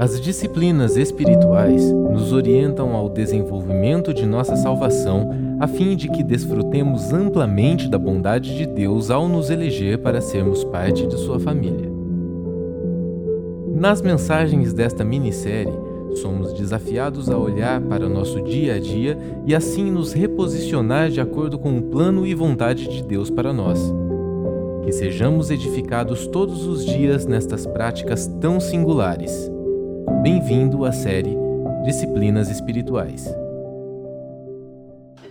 As disciplinas espirituais nos orientam ao desenvolvimento de nossa salvação, a fim de que desfrutemos amplamente da bondade de Deus ao nos eleger para sermos parte de sua família. Nas mensagens desta minissérie, somos desafiados a olhar para nosso dia a dia e assim nos reposicionar de acordo com o plano e vontade de Deus para nós. Que sejamos edificados todos os dias nestas práticas tão singulares. Bem-vindo à série Disciplinas Espirituais.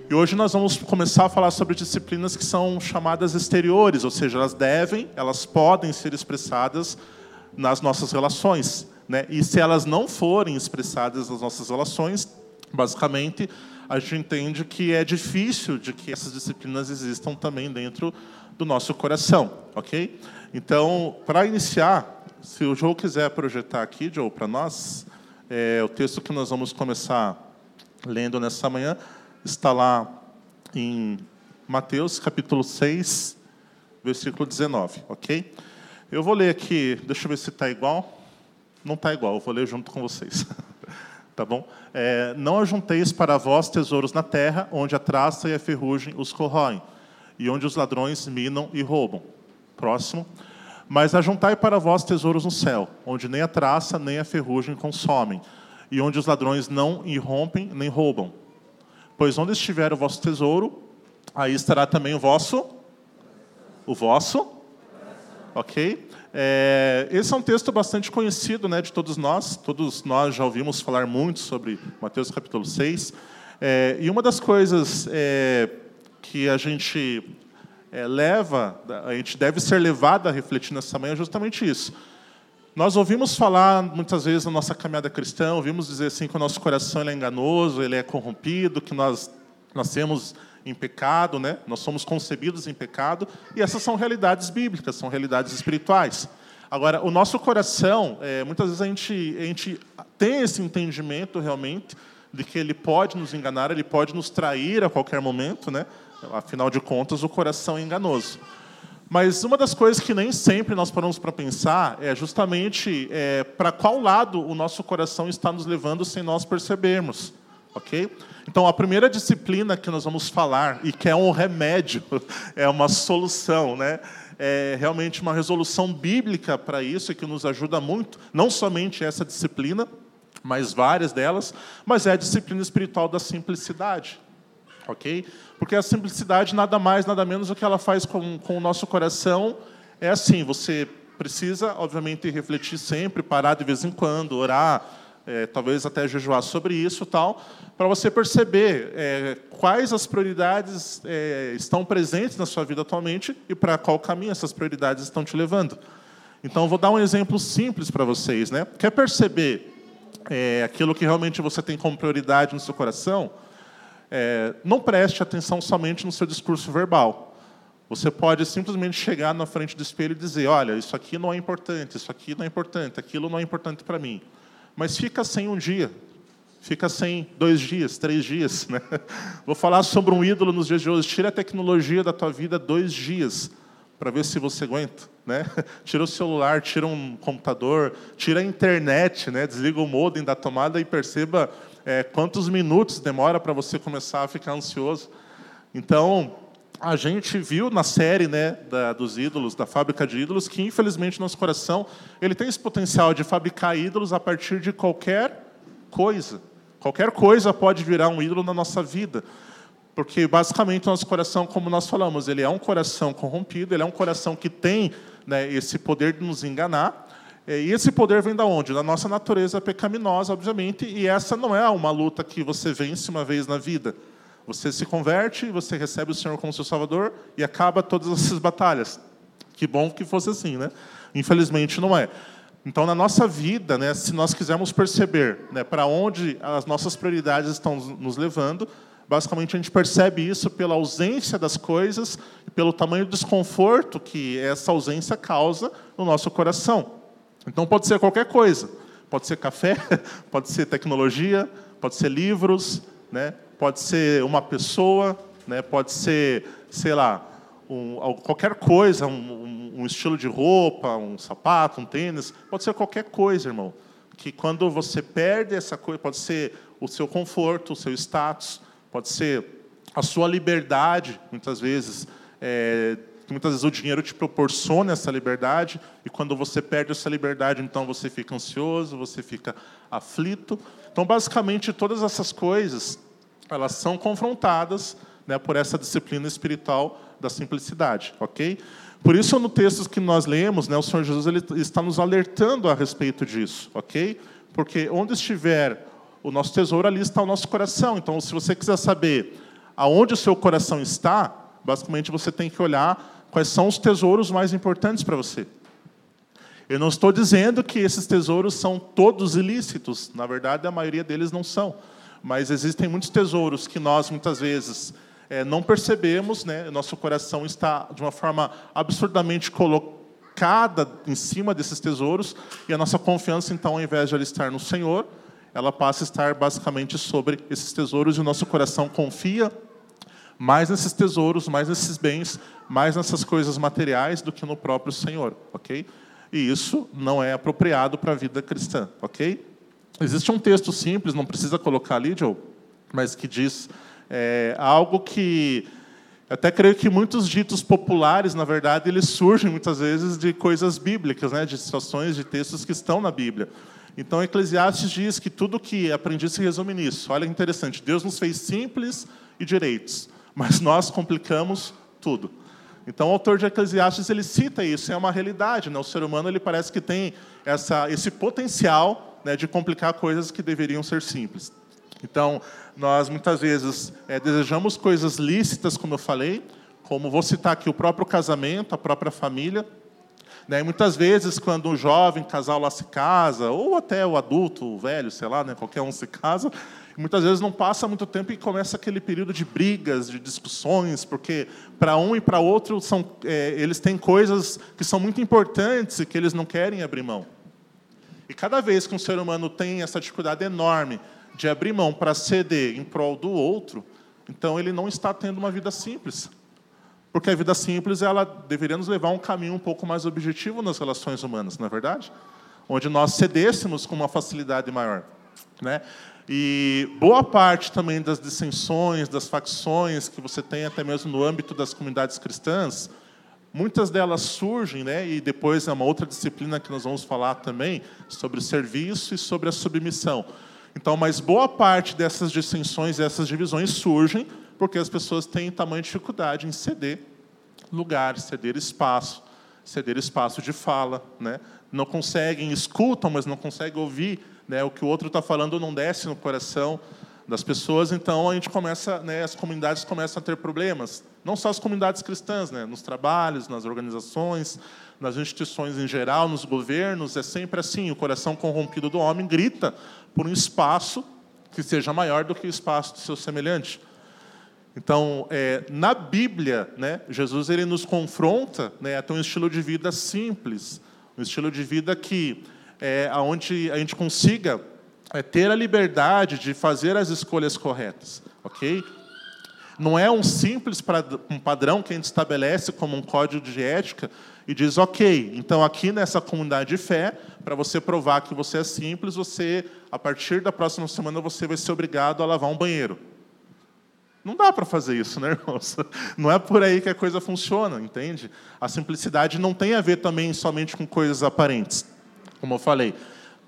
E hoje nós vamos começar a falar sobre disciplinas que são chamadas exteriores, ou seja, elas devem, elas podem ser expressadas nas nossas relações. Né? E se elas não forem expressadas nas nossas relações, basicamente, a gente entende que é difícil de que essas disciplinas existam também dentro do nosso coração, ok? Então, para iniciar, se o João quiser projetar aqui, Joe, para nós, é, o texto que nós vamos começar lendo nessa manhã está lá em Mateus, capítulo 6, versículo 19, ok? Eu vou ler aqui, deixa eu ver se está igual. Não está igual, eu vou ler junto com vocês. tá bom? É, não ajunteis para vós tesouros na terra, onde a traça e a ferrugem os corroem, e onde os ladrões minam e roubam. Próximo. Mas ajuntai para vós tesouros no céu, onde nem a traça nem a ferrugem consomem, e onde os ladrões não irrompem nem roubam. Pois onde estiver o vosso tesouro, aí estará também o vosso, o vosso, ok? É, esse é um texto bastante conhecido, né, de todos nós. Todos nós já ouvimos falar muito sobre Mateus capítulo 6. É, e uma das coisas é, que a gente é, leva, a gente deve ser levado a refletir nessa manhã justamente isso. Nós ouvimos falar muitas vezes na nossa caminhada cristã, ouvimos dizer assim que o nosso coração é enganoso, ele é corrompido, que nós nascemos em pecado, né? Nós somos concebidos em pecado, e essas são realidades bíblicas, são realidades espirituais. Agora, o nosso coração, é, muitas vezes a gente, a gente tem esse entendimento realmente de que ele pode nos enganar, ele pode nos trair a qualquer momento, né? Afinal de contas, o coração é enganoso. Mas uma das coisas que nem sempre nós paramos para pensar é justamente é, para qual lado o nosso coração está nos levando sem nós percebermos. Ok? Então, a primeira disciplina que nós vamos falar, e que é um remédio, é uma solução, né? é realmente uma resolução bíblica para isso, e que nos ajuda muito, não somente essa disciplina, mas várias delas, mas é a disciplina espiritual da simplicidade ok? Porque a simplicidade nada mais, nada menos do que ela faz com, com o nosso coração é assim, você precisa, obviamente, refletir sempre, parar de vez em quando, orar, é, talvez até jejuar sobre isso tal, para você perceber é, quais as prioridades é, estão presentes na sua vida atualmente e para qual caminho essas prioridades estão te levando. Então, vou dar um exemplo simples para vocês. Né? Quer perceber é, aquilo que realmente você tem como prioridade no seu coração? É, não preste atenção somente no seu discurso verbal. Você pode simplesmente chegar na frente do espelho e dizer: olha, isso aqui não é importante, isso aqui não é importante, aquilo não é importante para mim. Mas fica sem um dia, fica sem dois dias, três dias. Né? Vou falar sobre um ídolo nos dias de hoje. Tira a tecnologia da tua vida dois dias para ver se você aguenta. Né? Tira o celular, tira um computador, tira a internet, né? desliga o modem da tomada e perceba é, quantos minutos demora para você começar a ficar ansioso. Então, a gente viu na série né, da, dos ídolos, da fábrica de ídolos, que infelizmente nosso coração ele tem esse potencial de fabricar ídolos a partir de qualquer coisa. Qualquer coisa pode virar um ídolo na nossa vida. Porque basicamente o nosso coração, como nós falamos, ele é um coração corrompido, ele é um coração que tem né, esse poder de nos enganar. É, e esse poder vem da onde? Da nossa natureza pecaminosa, obviamente, e essa não é uma luta que você vence uma vez na vida. Você se converte, você recebe o Senhor como seu Salvador e acaba todas essas batalhas. Que bom que fosse assim, né? Infelizmente não é. Então, na nossa vida, né, se nós quisermos perceber né, para onde as nossas prioridades estão nos levando, basicamente a gente percebe isso pela ausência das coisas e pelo tamanho do desconforto que essa ausência causa no nosso coração. Então pode ser qualquer coisa. Pode ser café, pode ser tecnologia, pode ser livros, né? pode ser uma pessoa, né? pode ser, sei lá, um, qualquer coisa, um, um, estilo de roupa, um sapato, um tênis, pode ser qualquer coisa, irmão, que quando você perde essa coisa, pode ser o seu conforto, o seu status, pode ser a sua liberdade, muitas vezes, é, muitas vezes o dinheiro te proporciona essa liberdade, e quando você perde essa liberdade, então você fica ansioso, você fica aflito. Então, basicamente, todas essas coisas, elas são confrontadas né, por essa disciplina espiritual da simplicidade, ok? Por isso, no texto que nós lemos, né, o Senhor Jesus ele está nos alertando a respeito disso, ok? Porque onde estiver o nosso tesouro, ali está o nosso coração. Então, se você quiser saber aonde o seu coração está, basicamente você tem que olhar quais são os tesouros mais importantes para você. Eu não estou dizendo que esses tesouros são todos ilícitos, na verdade, a maioria deles não são. Mas existem muitos tesouros que nós, muitas vezes, é, não percebemos, né? nosso coração está de uma forma absurdamente colocada em cima desses tesouros, e a nossa confiança, então, ao invés de ela estar no Senhor, ela passa a estar basicamente sobre esses tesouros, e o nosso coração confia mais nesses tesouros, mais nesses bens, mais nessas coisas materiais do que no próprio Senhor, ok? E isso não é apropriado para a vida cristã, ok? Existe um texto simples, não precisa colocar ali, Joe, mas que diz é algo que até creio que muitos ditos populares, na verdade, eles surgem muitas vezes de coisas bíblicas, né, de situações, de textos que estão na Bíblia. Então, Eclesiastes diz que tudo que aprendi se resume nisso. Olha que interessante, Deus nos fez simples e direitos, mas nós complicamos tudo. Então, o autor de Eclesiastes ele cita isso, é uma realidade. Né? O ser humano ele parece que tem essa, esse potencial né, de complicar coisas que deveriam ser simples. Então, nós muitas vezes é, desejamos coisas lícitas, como eu falei, como vou citar aqui o próprio casamento, a própria família. Né? E muitas vezes, quando o jovem casal lá se casa, ou até o adulto, o velho, sei lá, né? qualquer um se casa, muitas vezes não passa muito tempo e começa aquele período de brigas, de discussões, porque para um e para outro são, é, eles têm coisas que são muito importantes e que eles não querem abrir mão. E cada vez que um ser humano tem essa dificuldade enorme de abrir mão para ceder em prol do outro, então ele não está tendo uma vida simples. Porque a vida simples ela deveria nos levar a um caminho um pouco mais objetivo nas relações humanas, não é verdade? Onde nós cedêssemos com uma facilidade maior. Né? E boa parte também das dissensões, das facções que você tem até mesmo no âmbito das comunidades cristãs, muitas delas surgem, né? e depois é uma outra disciplina que nós vamos falar também, sobre serviço e sobre a submissão. Então, mas boa parte dessas dissensões, essas divisões surgem porque as pessoas têm tamanha dificuldade em ceder lugar, ceder espaço, ceder espaço de fala, né? Não conseguem, escutam, mas não conseguem ouvir, né? O que o outro está falando não desce no coração das pessoas. Então a gente começa, né? As comunidades começam a ter problemas. Não só as comunidades cristãs, né? Nos trabalhos, nas organizações, nas instituições em geral, nos governos, é sempre assim. O coração corrompido do homem grita por um espaço que seja maior do que o espaço do seu semelhante. Então, é, na Bíblia, né, Jesus ele nos confronta né, a ter um estilo de vida simples, um estilo de vida que é, onde a gente consiga é, ter a liberdade de fazer as escolhas corretas, ok? Não é um simples um padrão que a gente estabelece como um código de ética e diz, ok, então aqui nessa comunidade de fé, para você provar que você é simples, você, a partir da próxima semana, você vai ser obrigado a lavar um banheiro. Não dá para fazer isso, né, irmãos? Não é por aí que a coisa funciona, entende? A simplicidade não tem a ver também somente com coisas aparentes. Como eu falei,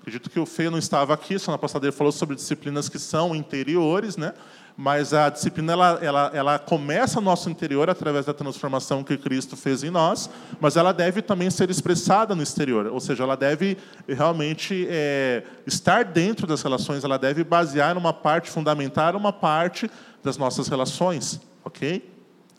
acredito que o Fê não estava aqui, semana passada ele falou sobre disciplinas que são interiores, né? mas a disciplina ela, ela, ela começa no nosso interior através da transformação que Cristo fez em nós, mas ela deve também ser expressada no exterior, ou seja, ela deve realmente é, estar dentro das relações, ela deve basear uma parte, fundamentar uma parte das nossas relações, ok?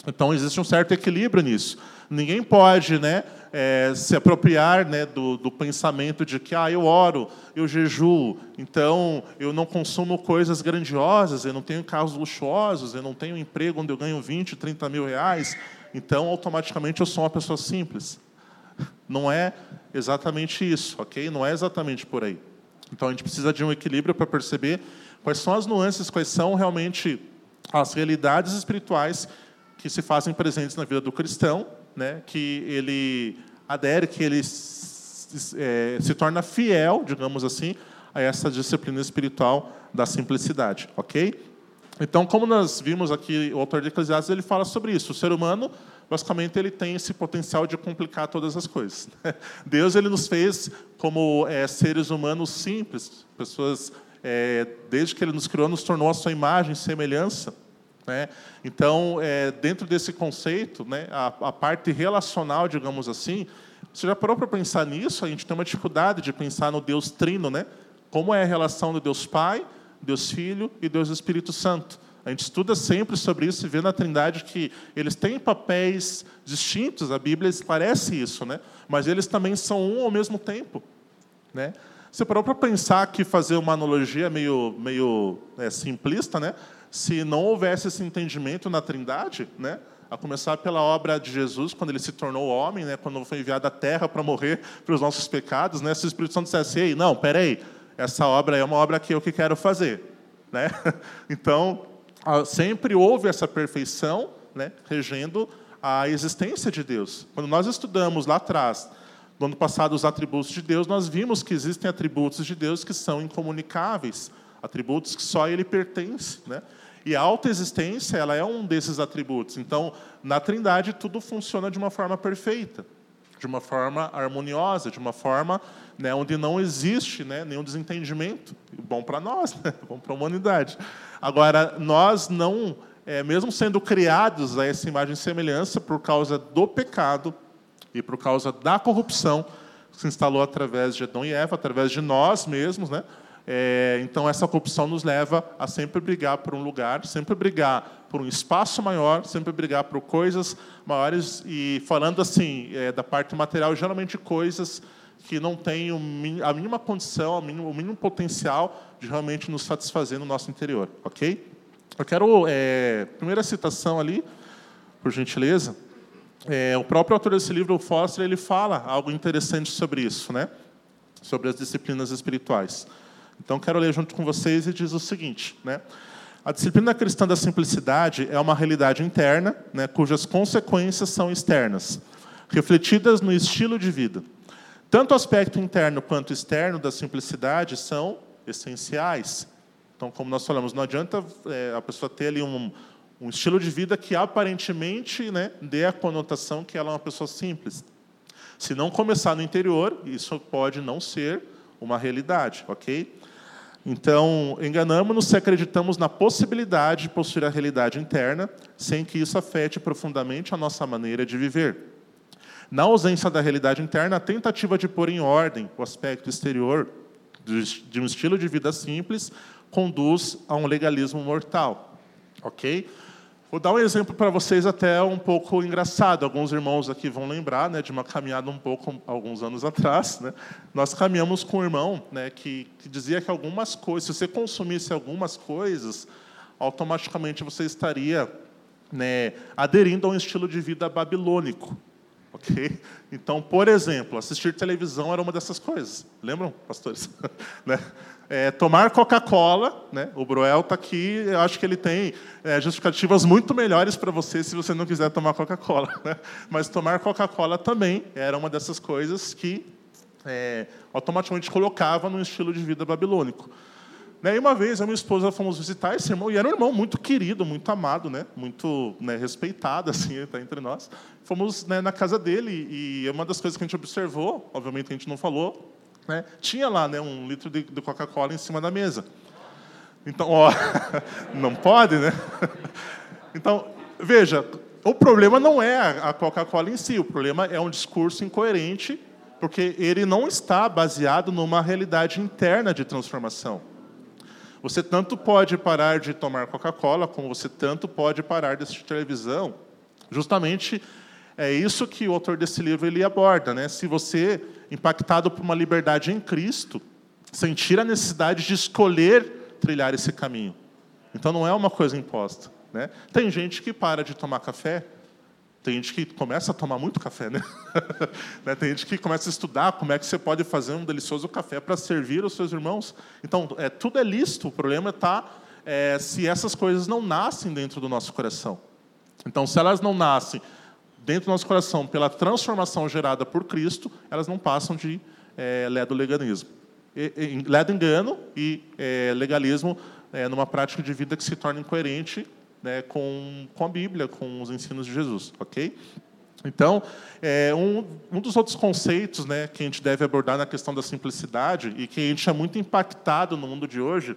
Então existe um certo equilíbrio nisso. Ninguém pode, né, é, se apropriar né, do, do, pensamento de que ah, eu oro, eu jejuo, então eu não consumo coisas grandiosas, eu não tenho carros luxuosos, eu não tenho um emprego onde eu ganho 20, 30 mil reais, então automaticamente eu sou uma pessoa simples. Não é exatamente isso, ok? Não é exatamente por aí. Então a gente precisa de um equilíbrio para perceber quais são as nuances, quais são realmente as realidades espirituais que se fazem presentes na vida do cristão né, que ele adere, que ele é, se torna fiel, digamos assim, a essa disciplina espiritual da simplicidade, ok? Então, como nós vimos aqui, o autor de Eclesiastes ele fala sobre isso. O ser humano, basicamente, ele tem esse potencial de complicar todas as coisas. Deus ele nos fez como é, seres humanos simples, pessoas é, desde que ele nos criou, nos tornou a sua imagem e semelhança. Né? Então, é, dentro desse conceito, né, a, a, parte relacional, digamos assim, você já parou para pensar nisso? A gente tem uma dificuldade de pensar no Deus Trino, né? Como é a relação do Deus Pai, Deus Filho e Deus Espírito Santo. A gente estuda sempre sobre isso e vê na Trindade que eles têm papéis distintos, a Bíblia esclarece isso, né? mas eles também são um ao mesmo tempo. Né? Você parou para pensar que fazer uma analogia meio, meio é, simplista, né? Se não houvesse esse entendimento na Trindade, né? a começar pela obra de Jesus, quando ele se tornou homem, né? quando foi enviado à terra para morrer pelos nossos pecados, né? se o Espírito Santo dissesse, ei, não, peraí, essa obra é uma obra que eu que quero fazer. Né? Então, sempre houve essa perfeição né, regendo a existência de Deus. Quando nós estudamos lá atrás, no ano passado, os atributos de Deus, nós vimos que existem atributos de Deus que são incomunicáveis, atributos que só Ele pertence. Né? E a autoexistência ela é um desses atributos. Então, na Trindade, tudo funciona de uma forma perfeita, de uma forma harmoniosa, de uma forma né, onde não existe né, nenhum desentendimento. Bom para nós, né, bom para a humanidade. Agora, nós não, é, mesmo sendo criados a essa imagem e semelhança por causa do pecado e por causa da corrupção que se instalou através de Adão e Eva, através de nós mesmos, né? É, então essa corrupção nos leva a sempre brigar por um lugar, sempre brigar por um espaço maior, sempre brigar por coisas maiores e falando assim é, da parte material, geralmente coisas que não tem a mínima condição, o mínimo, o mínimo potencial de realmente nos satisfazer no nosso interior, ok? Eu quero, é, primeira citação ali, por gentileza, é, o próprio autor desse livro, o Foster, ele fala algo interessante sobre isso, né? Sobre as disciplinas espirituais. Então, quero ler junto com vocês e diz o seguinte, né? A disciplina cristã da simplicidade é uma realidade interna, né, cujas consequências são externas, refletidas no estilo de vida. Tanto o aspecto interno quanto externo da simplicidade são essenciais. Então, como nós falamos, não adianta é, a pessoa ter ali um, um estilo de vida que aparentemente né, dê a conotação que ela é uma pessoa simples. Se não começar no interior, isso pode não ser uma realidade, ok? Então, enganamos-nos se acreditamos na possibilidade de possuir a realidade interna, sem que isso afete profundamente a nossa maneira de viver. Na ausência da realidade interna, a tentativa de pôr em ordem o aspecto exterior de um estilo de vida simples conduz a um legalismo mortal. Ok? Vou dar um exemplo para vocês até um pouco engraçado. Alguns irmãos aqui vão lembrar né, de uma caminhada um pouco alguns anos atrás. Né? Nós caminhamos com um irmão né, que, que dizia que algumas coisas, se você consumisse algumas coisas, automaticamente você estaria né, aderindo a um estilo de vida babilônico. Ok? Então, por exemplo, assistir televisão era uma dessas coisas. Lembram, pastores? né? É, tomar Coca-Cola, né? o Broel está aqui, eu acho que ele tem é, justificativas muito melhores para você se você não quiser tomar Coca-Cola. Né? Mas tomar Coca-Cola também era uma dessas coisas que é, automaticamente colocava no estilo de vida babilônico. Né, e uma vez a minha esposa fomos visitar esse irmão, e era um irmão muito querido, muito amado, né, muito né, respeitado, assim, entre nós. Fomos né, na casa dele, e uma das coisas que a gente observou, obviamente a gente não falou, né, tinha lá né, um litro de, de Coca-Cola em cima da mesa. Então, ó, não pode, né? Então, veja, o problema não é a Coca-Cola em si, o problema é um discurso incoerente, porque ele não está baseado numa realidade interna de transformação. Você tanto pode parar de tomar Coca-Cola, como você tanto pode parar de assistir televisão. Justamente é isso que o autor desse livro ele aborda. Né? Se você, impactado por uma liberdade em Cristo, sentir a necessidade de escolher trilhar esse caminho. Então não é uma coisa imposta. Né? Tem gente que para de tomar café tem gente que começa a tomar muito café, né? né? Tem gente que começa a estudar como é que você pode fazer um delicioso café para servir os seus irmãos. Então, é, tudo é lícito. O problema está é, se essas coisas não nascem dentro do nosso coração. Então, se elas não nascem dentro do nosso coração pela transformação gerada por Cristo, elas não passam de é, lé do leganismo. leva engano e é, legalismo é, numa prática de vida que se torna incoerente né, com, com a Bíblia, com os ensinos de Jesus, ok? Então, é, um, um dos outros conceitos né, que a gente deve abordar na questão da simplicidade e que a gente é muito impactado no mundo de hoje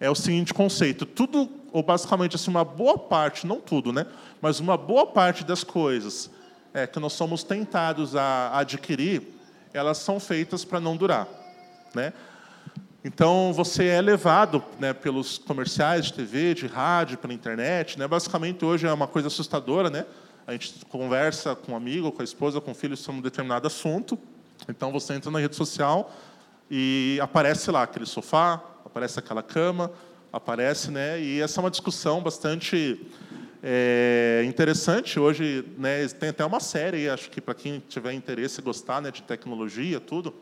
é o seguinte conceito: tudo, ou basicamente assim, uma boa parte, não tudo, né, mas uma boa parte das coisas é, que nós somos tentados a adquirir, elas são feitas para não durar. Né? Então, você é levado né, pelos comerciais de TV, de rádio, pela internet. Né? Basicamente, hoje é uma coisa assustadora. Né? A gente conversa com um amigo, com a esposa, com o filho sobre um determinado assunto. Então, você entra na rede social e aparece lá aquele sofá, aparece aquela cama, aparece, né? E essa é uma discussão bastante é, interessante. Hoje, né, tem até uma série, acho que para quem tiver interesse e gostar né, de tecnologia, tudo,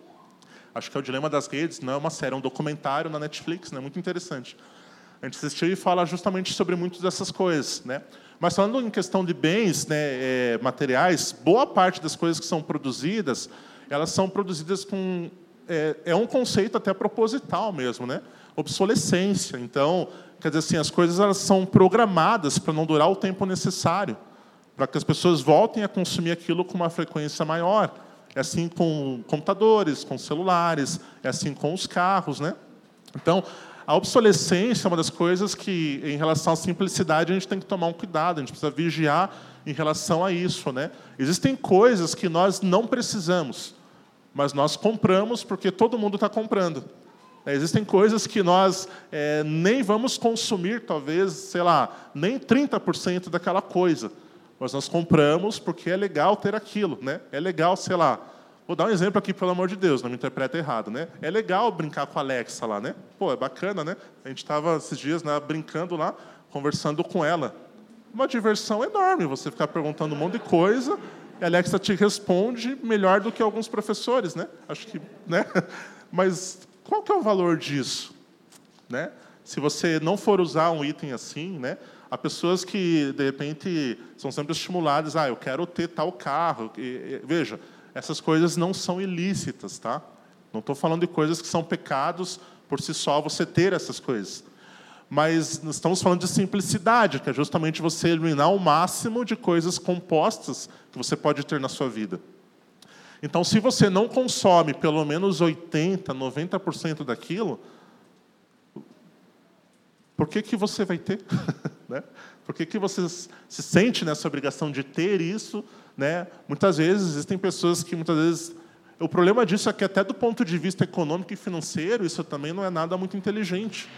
Acho que é o Dilema das Redes, não é uma série, é um documentário na Netflix, né? muito interessante. A gente assistiu e fala justamente sobre muitas dessas coisas. Né? Mas falando em questão de bens né, é, materiais, boa parte das coisas que são produzidas, elas são produzidas com... É, é um conceito até proposital mesmo, né? Obsolescência. Então, quer dizer assim, as coisas elas são programadas para não durar o tempo necessário, para que as pessoas voltem a consumir aquilo com uma frequência maior. É assim com computadores, com celulares, é assim com os carros, né? Então, a obsolescência é uma das coisas que, em relação à simplicidade, a gente tem que tomar um cuidado, a gente precisa vigiar em relação a isso. Né? Existem coisas que nós não precisamos, mas nós compramos porque todo mundo está comprando. É, existem coisas que nós é, nem vamos consumir, talvez, sei lá, nem 30% daquela coisa mas nós compramos porque é legal ter aquilo, né? É legal, sei lá. Vou dar um exemplo aqui, pelo amor de Deus, não me interpreta errado, né? É legal brincar com a Alexa lá, né? Pô, é bacana, né? A gente estava esses dias né, brincando lá, conversando com ela. Uma diversão enorme, você ficar perguntando um monte de coisa e a Alexa te responde melhor do que alguns professores, né? Acho que, né? Mas qual que é o valor disso, né? Se você não for usar um item assim, né? Há pessoas que, de repente, são sempre estimuladas, ah, eu quero ter tal carro. E, e, veja, essas coisas não são ilícitas, tá? Não estou falando de coisas que são pecados por si só você ter essas coisas. Mas estamos falando de simplicidade, que é justamente você eliminar o máximo de coisas compostas que você pode ter na sua vida. Então, se você não consome pelo menos 80, 90% daquilo, por que, que você vai ter? né? Por que, que você se sente nessa obrigação de ter isso? Né? Muitas vezes existem pessoas que muitas vezes o problema disso é que até do ponto de vista econômico e financeiro isso também não é nada muito inteligente.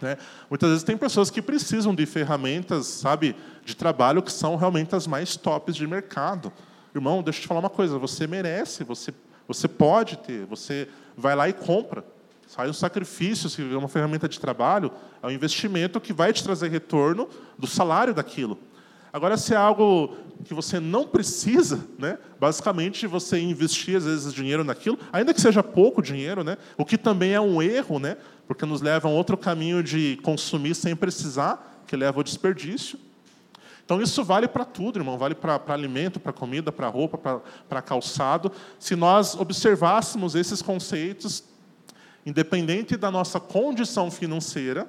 Né? Muitas vezes tem pessoas que precisam de ferramentas, sabe, de trabalho que são realmente as mais tops de mercado. Irmão, deixa eu te falar uma coisa: você merece, você você pode ter, você vai lá e compra. Sai um sacrifício, se é uma ferramenta de trabalho, é um investimento que vai te trazer retorno do salário daquilo. Agora, se é algo que você não precisa, né? basicamente você investir às vezes dinheiro naquilo, ainda que seja pouco dinheiro, né? o que também é um erro, né? porque nos leva a um outro caminho de consumir sem precisar, que leva ao desperdício. Então, isso vale para tudo, irmão. Vale para alimento, para comida, para roupa, para calçado. Se nós observássemos esses conceitos, independente da nossa condição financeira,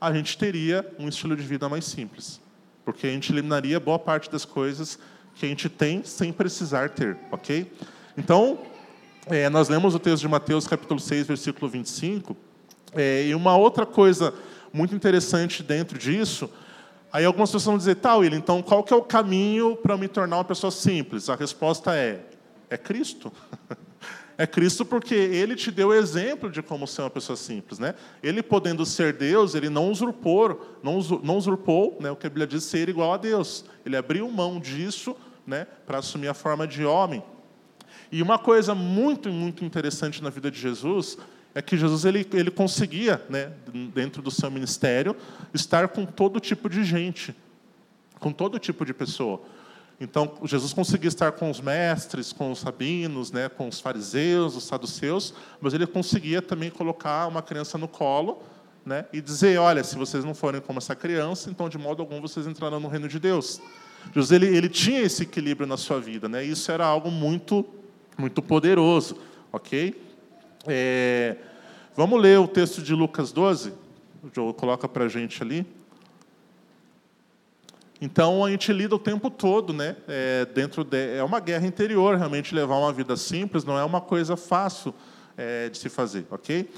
a gente teria um estilo de vida mais simples. Porque a gente eliminaria boa parte das coisas que a gente tem sem precisar ter, ok? Então, é, nós lemos o texto de Mateus, capítulo 6, versículo 25, é, e uma outra coisa muito interessante dentro disso, aí algumas pessoas vão dizer, tá, Will, então qual que é o caminho para me tornar uma pessoa simples? A resposta é, é Cristo. é Cristo porque ele te deu o exemplo de como ser uma pessoa simples. Né? Ele, podendo ser Deus, ele não usurpou, não, não usurpou né, o que a Bíblia diz ser igual a Deus. Ele abriu mão disso né, para assumir a forma de homem. E uma coisa muito, muito interessante na vida de Jesus é que Jesus ele, ele conseguia, né, dentro do seu ministério, estar com todo tipo de gente, com todo tipo de pessoa. Então, Jesus conseguia estar com os mestres, com os rabinos, né, com os fariseus, os saduceus, mas ele conseguia também colocar uma criança no colo né, e dizer: olha, se vocês não forem como essa criança, então de modo algum vocês entrarão no reino de Deus. Jesus ele, ele tinha esse equilíbrio na sua vida, né? Isso era algo muito, muito poderoso, ok? É, vamos ler o texto de Lucas 12? O João coloca para a gente ali. Então a gente lida o tempo todo, né? É, dentro de, é uma guerra interior, realmente levar uma vida simples não é uma coisa fácil é, de se fazer, ok?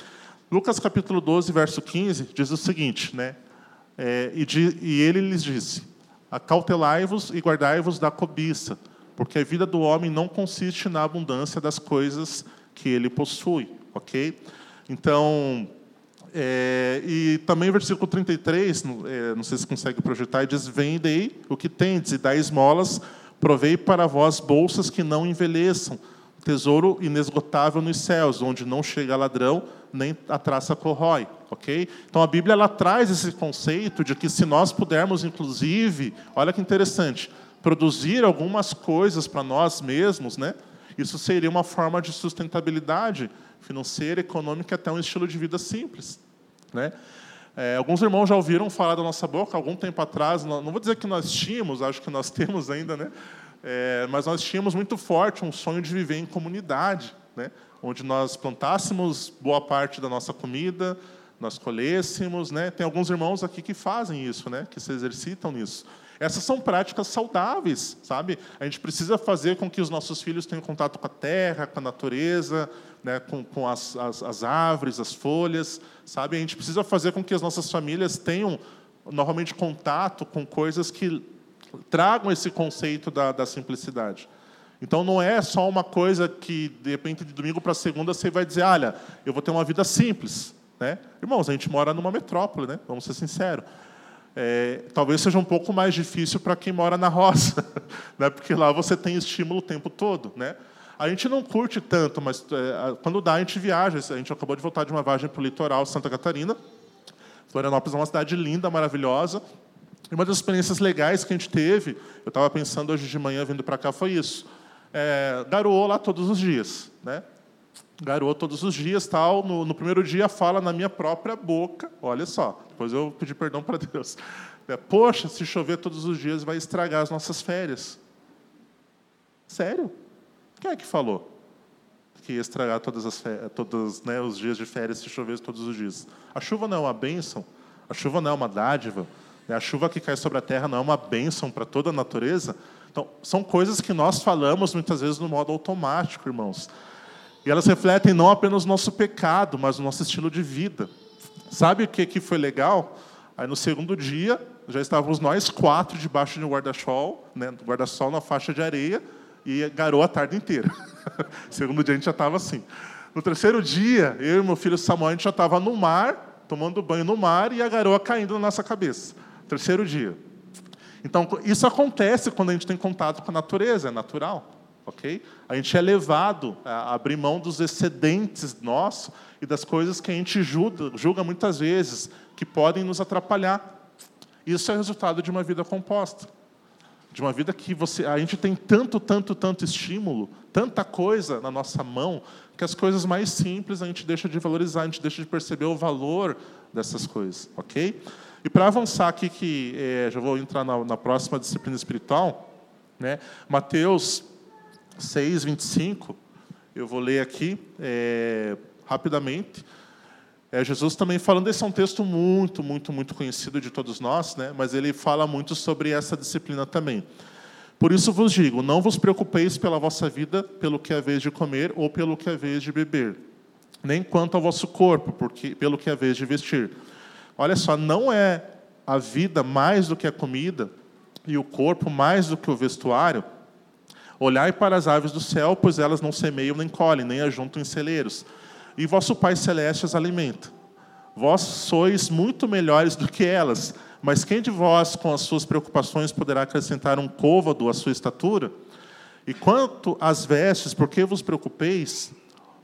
Lucas capítulo 12, verso 15 diz o seguinte, né? É, e, de, e ele lhes disse: Acautelai-vos e guardai-vos da cobiça, porque a vida do homem não consiste na abundância das coisas que ele possui, ok? Então é, e também versículo 33, é, não sei se consegue projetar, diz: Vendei o que tendes e dai esmolas, provei para vós bolsas que não envelheçam, tesouro inesgotável nos céus, onde não chega ladrão, nem a traça corrói. ok? Então a Bíblia ela traz esse conceito de que se nós pudermos, inclusive, olha que interessante, produzir algumas coisas para nós mesmos, né? Isso seria uma forma de sustentabilidade financeira, econômica, até um estilo de vida simples. Né? É, alguns irmãos já ouviram falar da nossa boca algum tempo atrás, não, não vou dizer que nós tínhamos, acho que nós temos ainda, né? É, mas nós tínhamos muito forte um sonho de viver em comunidade, né? onde nós plantássemos boa parte da nossa comida, nós colhêssemos. Né? Tem alguns irmãos aqui que fazem isso, né? que se exercitam nisso. Essas são práticas saudáveis, sabe? A gente precisa fazer com que os nossos filhos tenham contato com a terra, com a natureza, né, com, com as, as, as, árvores, as folhas, sabe? A gente precisa fazer com que as nossas famílias tenham normalmente contato com coisas que tragam esse conceito da, da simplicidade. Então não é só uma coisa que de repente de domingo para segunda você vai dizer, olha, eu vou ter uma vida simples, né? Irmãos, a gente mora numa metrópole, né? Vamos ser sinceros. É, talvez seja um pouco mais difícil para quem mora na roça, né? porque lá você tem estímulo o tempo todo. Né? A gente não curte tanto, mas é, quando dá, a gente viaja. A gente acabou de voltar de uma viagem para o litoral Santa Catarina. Florianópolis é uma cidade linda, maravilhosa. E uma das experiências legais que a gente teve, eu estava pensando hoje de manhã vindo para cá, foi isso. É, garoou lá todos os dias. Né? Garoou todos os dias, tal. No, no, primeiro dia fala na minha própria boca. Olha só, depois eu pedi perdão para Deus. É, Poxa, se chover todos os dias vai estragar as nossas férias. Sério? Quem é que falou que ia estragar todas as férias, todos né, os dias de férias se chover todos os dias? A chuva não é uma bênção. A chuva não é uma dádiva. Né? A chuva que cai sobre a terra não é uma bênção para toda a natureza. Então, são coisas que nós falamos muitas vezes no modo automático, irmãos. E elas refletem não apenas o nosso pecado, mas o nosso estilo de vida. Sabe o que, que foi legal? Aí no segundo dia, já estávamos nós quatro debaixo de um guarda-sol, né, guarda-sol na faixa de areia, e garou a tarde inteira. segundo dia a gente já estava assim. No terceiro dia, eu e meu filho Samuel, a gente já estava no mar, tomando banho no mar, e a garoa caindo na nossa cabeça. Terceiro dia. Então, isso acontece quando a gente tem contato com a natureza, é natural ok? A gente é levado a abrir mão dos excedentes nossos e das coisas que a gente julga, julga muitas vezes que podem nos atrapalhar. Isso é resultado de uma vida composta, de uma vida que você, a gente tem tanto, tanto, tanto estímulo, tanta coisa na nossa mão que as coisas mais simples a gente deixa de valorizar, a gente deixa de perceber o valor dessas coisas, ok? E para avançar aqui, que é, já vou entrar na, na próxima disciplina espiritual, né? Mateus 6, 25, eu vou ler aqui é, rapidamente. É, Jesus também falando, esse é um texto muito, muito, muito conhecido de todos nós, né? mas ele fala muito sobre essa disciplina também. Por isso vos digo, não vos preocupeis pela vossa vida, pelo que é vez de comer ou pelo que é vez de beber, nem quanto ao vosso corpo, porque pelo que é vez de vestir. Olha só, não é a vida mais do que a comida e o corpo mais do que o vestuário. Olhai para as aves do céu, pois elas não semeiam nem colhem, nem ajuntam em celeiros. E vosso Pai Celeste as alimenta. Vós sois muito melhores do que elas. Mas quem de vós, com as suas preocupações, poderá acrescentar um côvado à sua estatura? E quanto às vestes, por que vos preocupeis?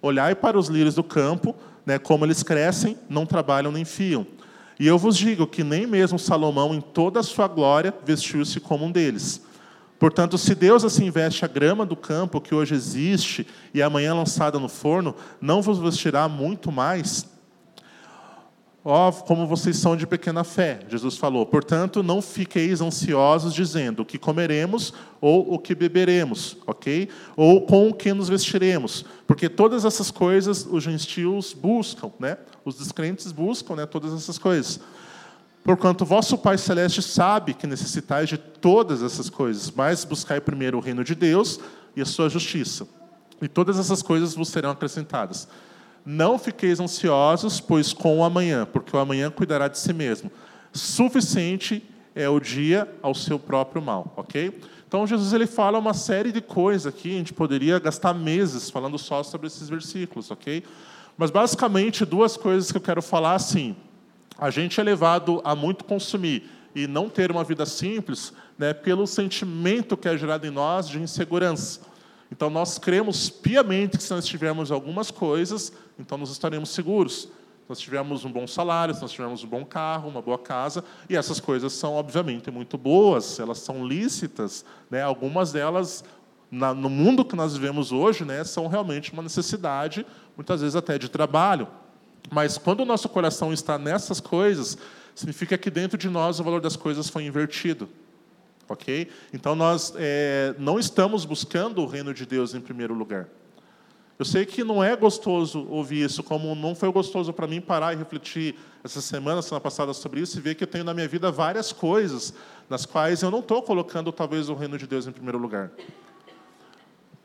Olhai para os lírios do campo, né, como eles crescem, não trabalham nem fiam. E eu vos digo que nem mesmo Salomão, em toda a sua glória, vestiu-se como um deles. Portanto, se Deus assim veste a grama do campo que hoje existe e amanhã lançada no forno, não vos vestirá muito mais? Ó, como vocês são de pequena fé, Jesus falou. Portanto, não fiqueis ansiosos dizendo o que comeremos ou o que beberemos, ok? Ou com o que nos vestiremos, porque todas essas coisas os gentios buscam, né? Os descrentes buscam, né? Todas essas coisas. Porquanto vosso Pai Celeste sabe que necessitais de todas essas coisas, mas buscai primeiro o reino de Deus e a sua justiça. E todas essas coisas vos serão acrescentadas. Não fiqueis ansiosos, pois com o amanhã, porque o amanhã cuidará de si mesmo. Suficiente é o dia ao seu próprio mal, ok? Então Jesus ele fala uma série de coisas aqui, a gente poderia gastar meses falando só sobre esses versículos, ok? Mas basicamente duas coisas que eu quero falar assim. A gente é levado a muito consumir e não ter uma vida simples, né, pelo sentimento que é gerado em nós de insegurança. Então nós cremos piamente que se nós tivermos algumas coisas, então nós estaremos seguros. Se nós tivermos um bom salário, se nós tivermos um bom carro, uma boa casa, e essas coisas são obviamente muito boas, elas são lícitas, né? Algumas delas na, no mundo que nós vivemos hoje, né, são realmente uma necessidade, muitas vezes até de trabalho. Mas quando o nosso coração está nessas coisas, significa que dentro de nós o valor das coisas foi invertido. Ok? Então nós é, não estamos buscando o reino de Deus em primeiro lugar. Eu sei que não é gostoso ouvir isso, como não foi gostoso para mim parar e refletir essa semana, semana passada sobre isso e ver que eu tenho na minha vida várias coisas nas quais eu não estou colocando talvez o reino de Deus em primeiro lugar.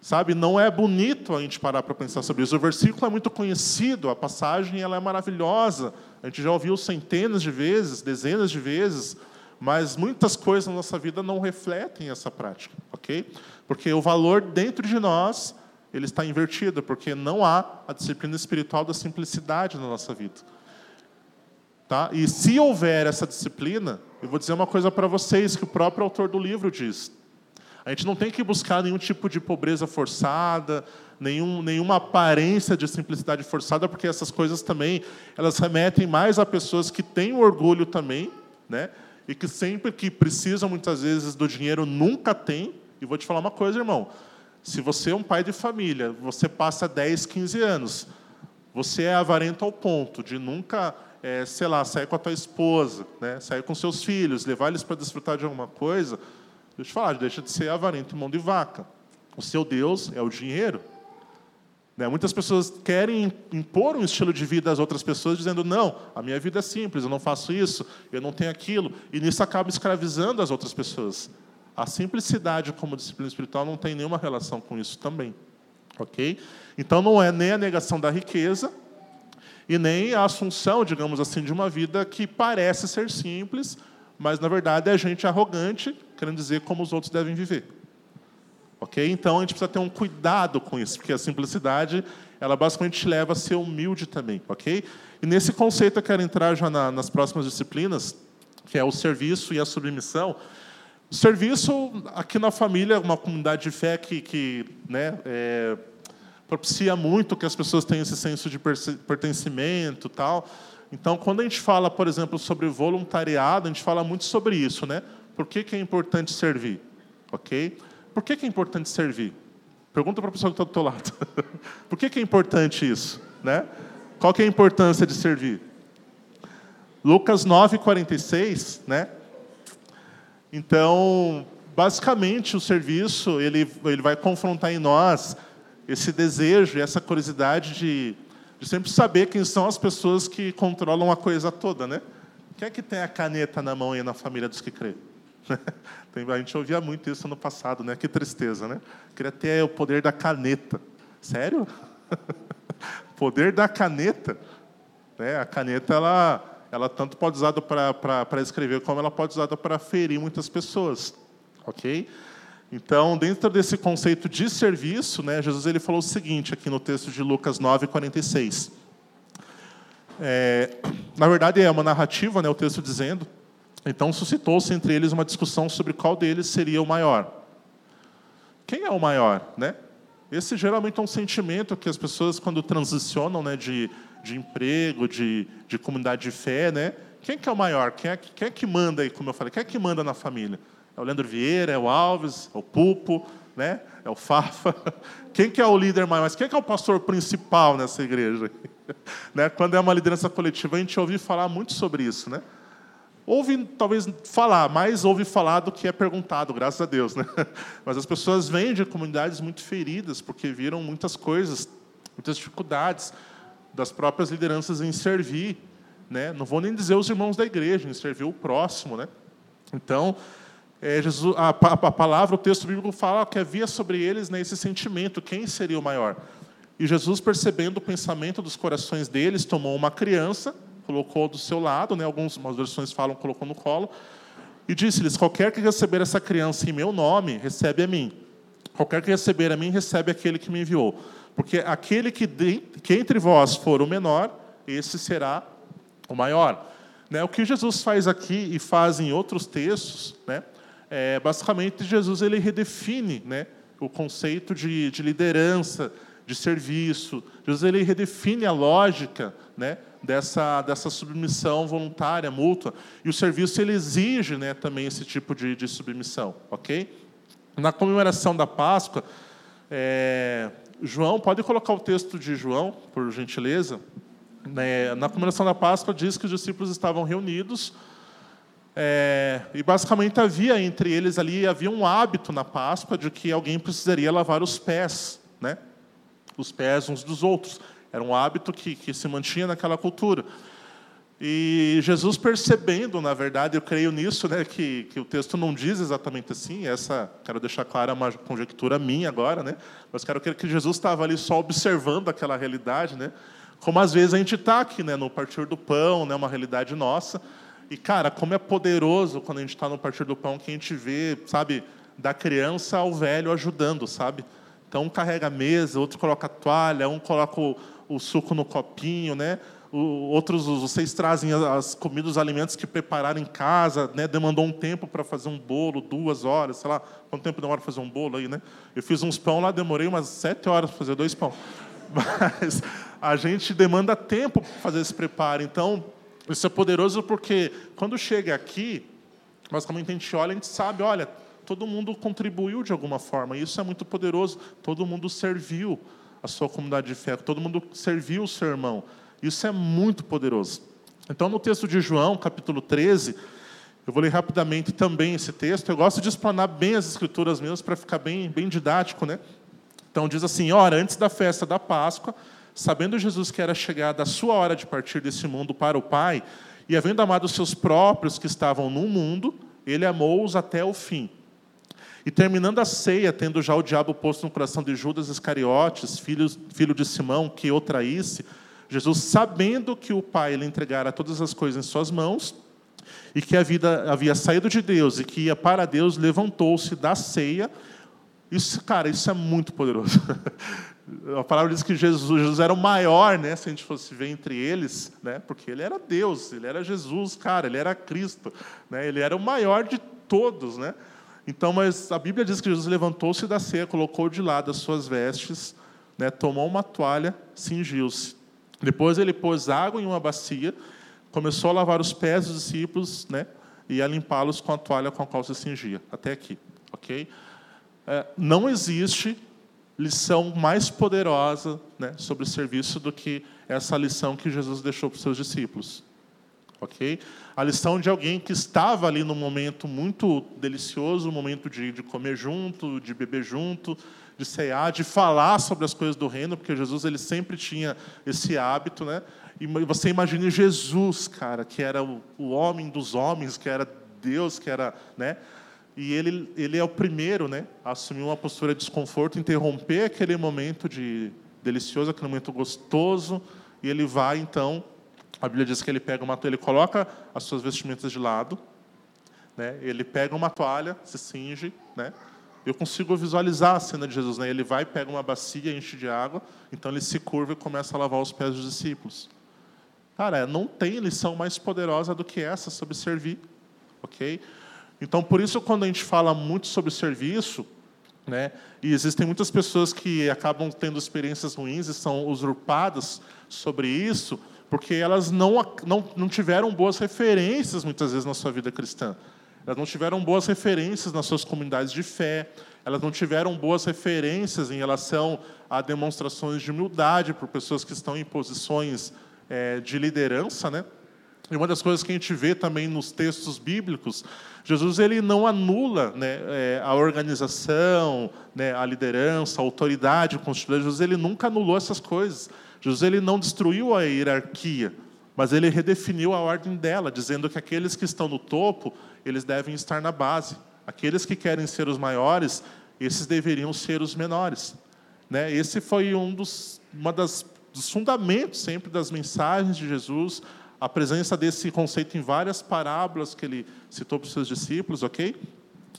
Sabe, não é bonito a gente parar para pensar sobre isso. O versículo é muito conhecido, a passagem ela é maravilhosa. A gente já ouviu centenas de vezes, dezenas de vezes, mas muitas coisas na nossa vida não refletem essa prática, ok? Porque o valor dentro de nós ele está invertido, porque não há a disciplina espiritual da simplicidade na nossa vida. Tá? E se houver essa disciplina, eu vou dizer uma coisa para vocês que o próprio autor do livro diz. A gente não tem que buscar nenhum tipo de pobreza forçada, nenhum, nenhuma aparência de simplicidade forçada, porque essas coisas também elas remetem mais a pessoas que têm orgulho também, né? e que sempre que precisam, muitas vezes, do dinheiro, nunca tem. E vou te falar uma coisa, irmão. Se você é um pai de família, você passa 10, 15 anos, você é avarento ao ponto de nunca, é, sei lá, sair com a tua esposa, né, sair com seus filhos, levar eles para desfrutar de alguma coisa, deixa eu te falar, deixa de ser avarento mão de vaca. O seu Deus é o dinheiro. Né? Muitas pessoas querem impor um estilo de vida às outras pessoas, dizendo: não, a minha vida é simples, eu não faço isso, eu não tenho aquilo, e nisso acaba escravizando as outras pessoas. A simplicidade como disciplina espiritual não tem nenhuma relação com isso também. Ok? Então não é nem a negação da riqueza e nem a assunção, digamos assim, de uma vida que parece ser simples, mas na verdade é gente arrogante, querendo dizer como os outros devem viver. Ok? Então a gente precisa ter um cuidado com isso, porque a simplicidade ela basicamente te leva a ser humilde também, ok? E nesse conceito eu quero entrar já na, nas próximas disciplinas, que é o serviço e a submissão. O serviço aqui na família é uma comunidade de fé que, que né, é, propicia muito que as pessoas tenham esse senso de pertencimento, tal. Então, quando a gente fala, por exemplo, sobre voluntariado, a gente fala muito sobre isso, né? Por que, que é importante servir, ok? Por que, é importante servir? Pergunta para a pessoa que está do teu lado. Por que, que é importante isso? Né? Qual que é a importância de servir? Lucas 9, 46, né? Então, basicamente, o serviço ele, ele vai confrontar em nós esse desejo e essa curiosidade de, de sempre saber quem são as pessoas que controlam a coisa toda, né? Quem é que tem a caneta na mão aí na família dos que crê? A gente ouvia muito isso no passado, né? Que tristeza, né? Queria ter o poder da caneta. Sério? poder da caneta. Né? A caneta, ela, ela tanto pode ser usada para escrever, como ela pode ser usada para ferir muitas pessoas. Ok? Então, dentro desse conceito de serviço, né, Jesus ele falou o seguinte aqui no texto de Lucas 9, 46. É, na verdade, é uma narrativa, né, o texto dizendo então suscitou-se entre eles uma discussão sobre qual deles seria o maior. Quem é o maior, né? Esse geralmente é um sentimento que as pessoas quando transicionam, né, de, de emprego, de, de comunidade de fé, né? Quem que é o maior? Quem é, quem é que manda aí, como eu falei? Quem é que manda na família? É o Leandro Vieira, é o Alves, é o Pupo, né? É o Fafa. Quem que é o líder maior? Mas quem que é o pastor principal nessa igreja? né? Quando é uma liderança coletiva, a gente ouve falar muito sobre isso, né? Ouve, talvez, falar, mais ouve falar do que é perguntado, graças a Deus. Né? Mas as pessoas vêm de comunidades muito feridas, porque viram muitas coisas, muitas dificuldades das próprias lideranças em servir. Né? Não vou nem dizer os irmãos da igreja, em servir o próximo. Né? Então, é, Jesus, a, a, palavra, o texto bíblico fala que havia sobre eles né, esse sentimento, quem seria o maior? E Jesus, percebendo o pensamento dos corações deles, tomou uma criança, colocou do seu lado, né, algumas versões falam colocou no colo, e disse-lhes: Qualquer que receber essa criança em meu nome, recebe a mim. Qualquer que receber a mim, recebe aquele que me enviou. Porque aquele que, de, que entre vós for o menor, esse será o maior. Né, o que Jesus faz aqui e faz em outros textos, né, é, basicamente Jesus ele redefine né, o conceito de, de liderança, de serviço. Jesus ele redefine a lógica né, dessa, dessa submissão voluntária, mútua. E o serviço ele exige né, também esse tipo de, de submissão. ok? Na comemoração da Páscoa, é, João, pode colocar o texto de João, por gentileza. É, na comemoração da Páscoa, diz que os discípulos estavam reunidos. É, e basicamente havia entre eles ali havia um hábito na Páscoa de que alguém precisaria lavar os pés, né? Os pés uns dos outros. Era um hábito que, que se mantinha naquela cultura. E Jesus percebendo, na verdade, eu creio nisso, né, que, que o texto não diz exatamente assim, essa, quero deixar clara uma conjectura minha agora, né, mas quero que, que Jesus estava ali só observando aquela realidade, né, como às vezes a gente está aqui, né, no partir do pão, né, uma realidade nossa, e cara, como é poderoso quando a gente está no partir do pão, que a gente vê, sabe, da criança ao velho ajudando, sabe, então um carrega a mesa, outro coloca a toalha, um coloca o, o suco no copinho, né, outros vocês trazem as comidas, os alimentos que prepararam em casa, né? Demandou um tempo para fazer um bolo, duas horas, sei lá, quanto tempo demora para fazer um bolo aí, né? Eu fiz uns pão lá, demorei umas sete horas para fazer dois pão. Mas a gente demanda tempo para fazer esse preparo. Então, isso é poderoso porque quando chega aqui, basicamente a gente olha, a gente sabe, olha, todo mundo contribuiu de alguma forma. Isso é muito poderoso. Todo mundo serviu a sua comunidade de fé, todo mundo serviu o seu irmão. Isso é muito poderoso. Então, no texto de João, capítulo 13, eu vou ler rapidamente também esse texto. Eu gosto de explanar bem as escrituras mesmo para ficar bem, bem didático, né? Então diz assim: ora, antes da festa da Páscoa, sabendo Jesus que era chegada a sua hora de partir desse mundo para o Pai, e havendo amado os seus próprios que estavam no mundo, ele amou-os até o fim. E terminando a ceia, tendo já o diabo posto no coração de Judas Iscariotes, filho, filho de Simão, que o traísse, Jesus, sabendo que o Pai lhe entregara todas as coisas em suas mãos, e que a vida havia saído de Deus e que ia para Deus, levantou-se da ceia. Isso, cara, isso é muito poderoso. A palavra diz que Jesus, Jesus era o maior, né, se a gente fosse ver entre eles, né, porque ele era Deus, ele era Jesus, cara, ele era Cristo, né, ele era o maior de todos, né. Então, mas a Bíblia diz que Jesus levantou-se da ceia, colocou de lado as suas vestes, né, tomou uma toalha, cingiu-se. Depois ele pôs água em uma bacia, começou a lavar os pés dos discípulos, né, e a limpá-los com a toalha com a qual se cingia. Até aqui, ok? É, não existe lição mais poderosa né, sobre o serviço do que essa lição que Jesus deixou para os seus discípulos. Ok? A lição de alguém que estava ali num momento muito delicioso, um momento de, de comer junto, de beber junto, de cear, de falar sobre as coisas do reino, porque Jesus ele sempre tinha esse hábito, né? E você imagine Jesus, cara, que era o, o homem dos homens, que era Deus, que era, né? E ele, ele é o primeiro, né, a assumir uma postura de desconforto, interromper aquele momento de delicioso, aquele momento gostoso, e ele vai então, a Bíblia diz que ele pega uma ele coloca as suas vestimentas de lado, né? Ele pega uma toalha, se cinge, né? Eu consigo visualizar a cena de Jesus. Né? Ele vai, pega uma bacia, enche de água, então ele se curva e começa a lavar os pés dos discípulos. Cara, não tem lição mais poderosa do que essa sobre servir. ok? Então, por isso, quando a gente fala muito sobre serviço, né, e existem muitas pessoas que acabam tendo experiências ruins e são usurpadas sobre isso, porque elas não, não, não tiveram boas referências, muitas vezes, na sua vida cristã. Elas não tiveram boas referências nas suas comunidades de fé, elas não tiveram boas referências em relação a demonstrações de humildade por pessoas que estão em posições é, de liderança, né? E uma das coisas que a gente vê também nos textos bíblicos, Jesus ele não anula né, é, a organização, né, a liderança, a autoridade constituída. Jesus ele nunca anulou essas coisas. Jesus ele não destruiu a hierarquia, mas ele redefiniu a ordem dela, dizendo que aqueles que estão no topo, eles devem estar na base. Aqueles que querem ser os maiores, esses deveriam ser os menores. Né? Esse foi um dos, uma das, dos fundamentos sempre das mensagens de Jesus, a presença desse conceito em várias parábolas que ele citou para os seus discípulos, ok?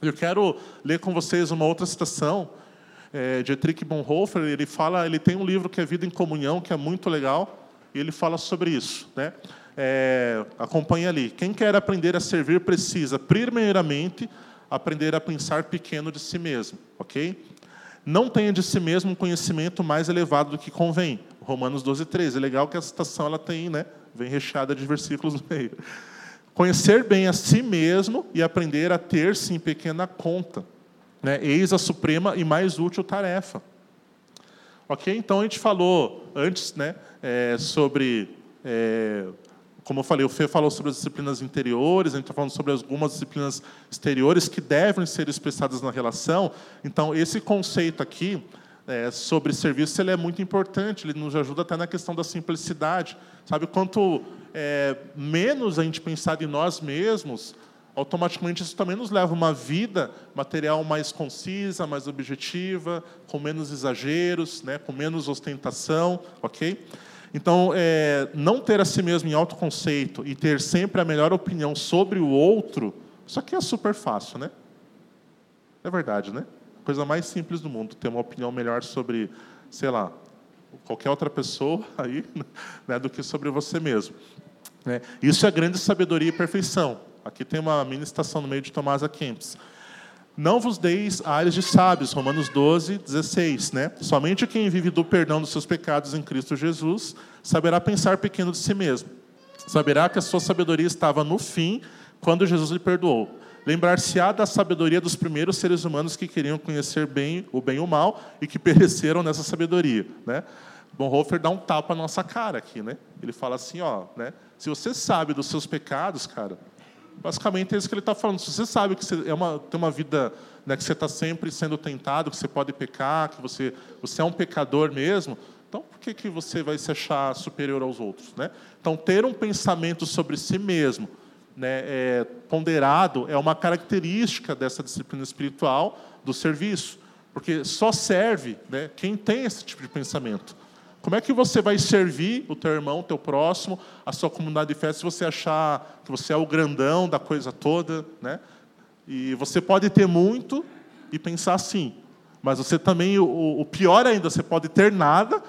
Eu quero ler com vocês uma outra citação é, Dietrich Bonhoeffer. Ele fala, ele tem um livro que é Vida em Comunhão, que é muito legal, e ele fala sobre isso, né? É, acompanhe ali. Quem quer aprender a servir precisa, primeiramente, aprender a pensar pequeno de si mesmo, ok? Não tenha de si mesmo um conhecimento mais elevado do que convém. Romanos 12, 13. É legal que a citação ela tem, né? Vem recheada de versículos no meio. Conhecer bem a si mesmo e aprender a ter-se em pequena conta. Né? Eis a suprema e mais útil tarefa. Ok? Então a gente falou antes né, é, sobre. É, como eu falei, o Fê falou sobre as disciplinas interiores, a gente está falando sobre algumas disciplinas exteriores que devem ser expressadas na relação. Então, esse conceito aqui é, sobre serviço ele é muito importante, ele nos ajuda até na questão da simplicidade. Sabe, quanto é, menos a gente pensar em nós mesmos, automaticamente isso também nos leva a uma vida material mais concisa, mais objetiva, com menos exageros, né, com menos ostentação, ok? Então, é, não ter a si mesmo em autoconceito e ter sempre a melhor opinião sobre o outro, isso aqui é super fácil, né? É verdade, né? Coisa mais simples do mundo, ter uma opinião melhor sobre, sei lá, qualquer outra pessoa aí, né, do que sobre você mesmo. É, isso é grande sabedoria e perfeição. Aqui tem uma mini estação no meio de Tomás Kempis. Não vos deis áreas de sábios, Romanos 12, 16. Né? Somente quem vive do perdão dos seus pecados em Cristo Jesus saberá pensar pequeno de si mesmo. Saberá que a sua sabedoria estava no fim, quando Jesus lhe perdoou. Lembrar-se-á da sabedoria dos primeiros seres humanos que queriam conhecer bem o bem e o mal e que pereceram nessa sabedoria. Né? Bonhoeffer dá um tapa na nossa cara aqui. Né? Ele fala assim, ó, né? se você sabe dos seus pecados, cara, basicamente é isso que ele está falando. Se você sabe que você é uma, tem uma vida né, que você está sempre sendo tentado, que você pode pecar, que você, você é um pecador mesmo, então por que, que você vai se achar superior aos outros? Né? Então, ter um pensamento sobre si mesmo, né, é, ponderado é uma característica dessa disciplina espiritual do serviço, porque só serve né, quem tem esse tipo de pensamento. Como é que você vai servir o teu irmão, o teu próximo, a sua comunidade de fé, se você achar que você é o grandão da coisa toda, né? E você pode ter muito e pensar assim, mas você também, o, o pior ainda, você pode ter nada,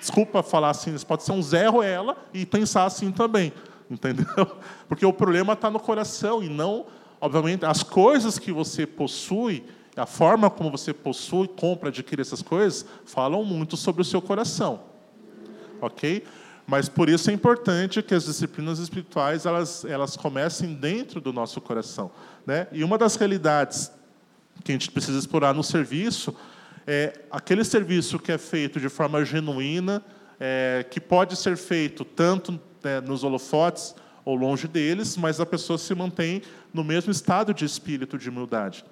desculpa falar assim, você pode ser um zero ela e pensar assim também entendeu? Porque o problema está no coração e não, obviamente, as coisas que você possui, a forma como você possui, compra, adquire essas coisas, falam muito sobre o seu coração, ok? Mas por isso é importante que as disciplinas espirituais elas elas comecem dentro do nosso coração, né? E uma das realidades que a gente precisa explorar no serviço é aquele serviço que é feito de forma genuína, é, que pode ser feito tanto né, nos holofotes ou longe deles, mas a pessoa se mantém no mesmo estado de espírito de humildade.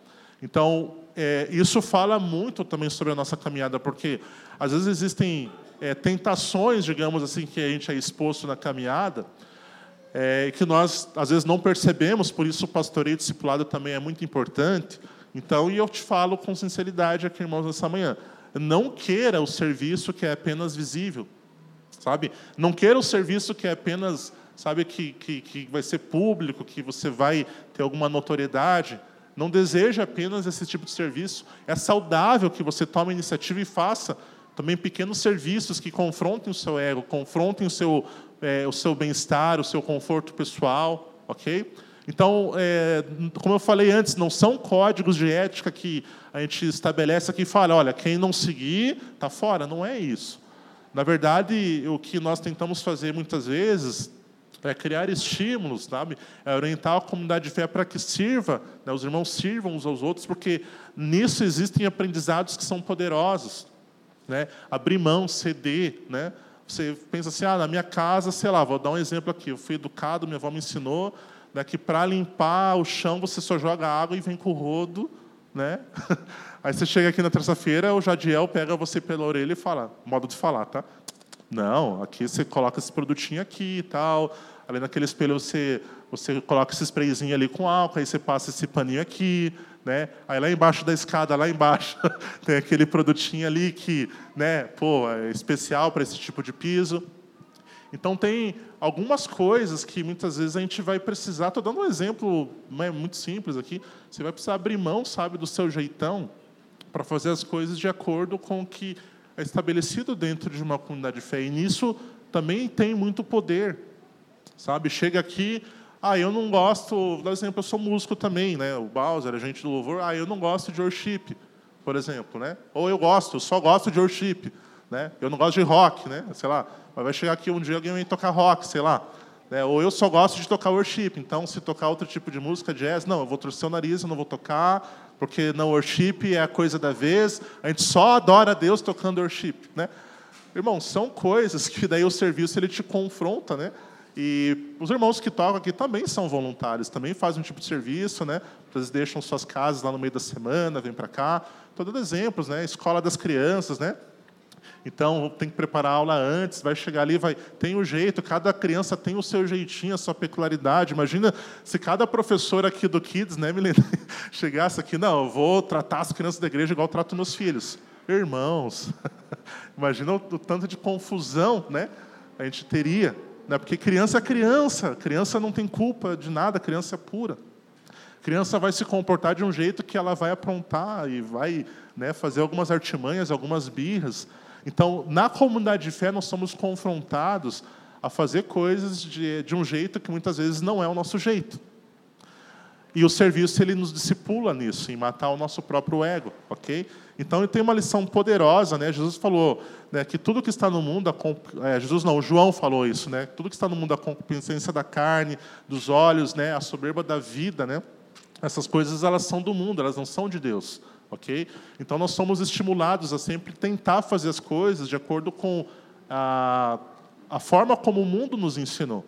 Então, é, isso fala muito também sobre a nossa caminhada, porque às vezes existem é, tentações, digamos assim, que a gente é exposto na caminhada, é, que nós às vezes não percebemos, por isso o pastoreio discipulado também é muito importante. Então, e eu te falo com sinceridade aqui, irmãos, nessa manhã, não queira o serviço que é apenas visível sabe? Não queira o serviço que é apenas, sabe, que, que, que vai ser público, que você vai ter alguma notoriedade. Não deseja apenas esse tipo de serviço. É saudável que você tome iniciativa e faça também pequenos serviços que confrontem o seu ego, confrontem o seu, é, o seu bem-estar, o seu conforto pessoal, ok? Então, é, como eu falei antes, não são códigos de ética que a gente estabelece aqui e fala, olha, quem não seguir está fora. Não é isso. Na verdade, o que nós tentamos fazer muitas vezes é criar estímulos, sabe? É orientar a comunidade de fé para que sirva, né, os irmãos sirvam uns aos outros, porque nisso existem aprendizados que são poderosos. Né? Abrir mão, ceder, né? Você pensa assim, ah, na minha casa, sei lá, vou dar um exemplo aqui. Eu fui educado, minha avó me ensinou né, que para limpar o chão você só joga água e vem com o rodo, né? Aí você chega aqui na terça-feira, o Jadiel pega você pela orelha e fala, modo de falar, tá? Não, aqui você coloca esse produtinho aqui e tal. Ali naquele espelho você, você coloca esse sprayzinho ali com álcool, aí você passa esse paninho aqui, né? Aí lá embaixo da escada, lá embaixo, tem aquele produtinho ali que, né, pô, é especial para esse tipo de piso. Então tem algumas coisas que muitas vezes a gente vai precisar. Estou dando um exemplo né, muito simples aqui. Você vai precisar abrir mão, sabe, do seu jeitão para fazer as coisas de acordo com o que é estabelecido dentro de uma comunidade de fé. E nisso também tem muito poder, sabe? Chega aqui, ah, eu não gosto, por exemplo, eu sou músico também, né? O Bowser, a gente do louvor, ah, eu não gosto de worship, por exemplo, né? Ou eu gosto, eu só gosto de worship, né? Eu não gosto de rock, né? Sei lá, mas vai chegar aqui um dia alguém vai tocar rock, sei lá. Né? Ou eu só gosto de tocar worship, então se tocar outro tipo de música, jazz, não, eu vou torcer o nariz, eu não vou tocar, porque não worship é a coisa da vez, a gente só adora a Deus tocando worship, né? Irmão, são coisas que daí o serviço ele te confronta, né? E os irmãos que tocam aqui também são voluntários, também fazem um tipo de serviço, né? Eles deixam suas casas lá no meio da semana, vêm para cá. Todos exemplos, né? Escola das crianças, né? Então tem que preparar a aula antes, vai chegar ali, vai tem o um jeito, cada criança tem o seu jeitinho, a sua peculiaridade. Imagina se cada professor aqui do Kids, né, Milena, chegasse aqui, não, eu vou tratar as crianças da igreja igual eu trato meus filhos. Irmãos, imagina o, o tanto de confusão, né? A gente teria, né? Porque criança é criança, criança não tem culpa de nada, criança é pura. criança vai se comportar de um jeito que ela vai aprontar e vai né, fazer algumas artimanhas, algumas birras. Então, na comunidade de fé, nós somos confrontados a fazer coisas de, de um jeito que muitas vezes não é o nosso jeito. E o serviço ele nos discipula nisso, em matar o nosso próprio ego, ok? Então, ele tem uma lição poderosa, né? Jesus falou né, que tudo que está no mundo, a, é, Jesus não, João falou isso, né? Tudo que está no mundo, a concupiscência da carne, dos olhos, né? A soberba da vida, né? Essas coisas elas são do mundo, elas não são de Deus ok? Então nós somos estimulados a sempre tentar fazer as coisas de acordo com a, a forma como o mundo nos ensinou.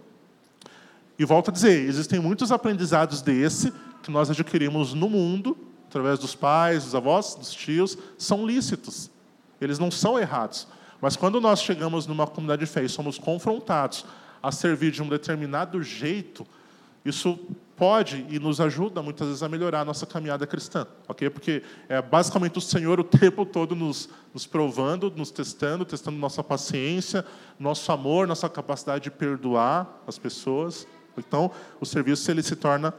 E volto a dizer, existem muitos aprendizados desse que nós adquirimos no mundo, através dos pais, dos avós, dos tios, são lícitos. Eles não são errados. Mas quando nós chegamos numa comunidade de fé e somos confrontados a servir de um determinado jeito, isso pode e nos ajuda muitas vezes a melhorar a nossa caminhada cristã, ok? Porque é basicamente o Senhor o tempo todo nos, nos provando, nos testando, testando nossa paciência, nosso amor, nossa capacidade de perdoar as pessoas. Então, o serviço ele se torna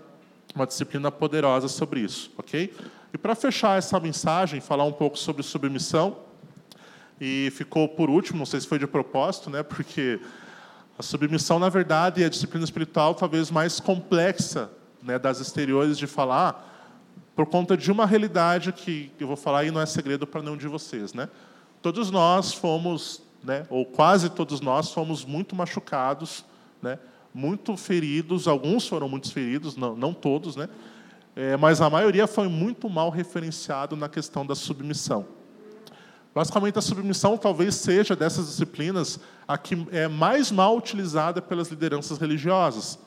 uma disciplina poderosa sobre isso, ok? E para fechar essa mensagem, falar um pouco sobre submissão, e ficou por último, não sei se foi de propósito, né? Porque a submissão, na verdade, é a disciplina espiritual talvez mais complexa né, das exteriores de falar, por conta de uma realidade que eu vou falar e não é segredo para nenhum de vocês. Né? Todos nós fomos, né, ou quase todos nós, fomos muito machucados, né, muito feridos, alguns foram muito feridos, não, não todos, né, é, mas a maioria foi muito mal referenciado na questão da submissão. Basicamente, a submissão talvez seja dessas disciplinas a que é mais mal utilizada pelas lideranças religiosas.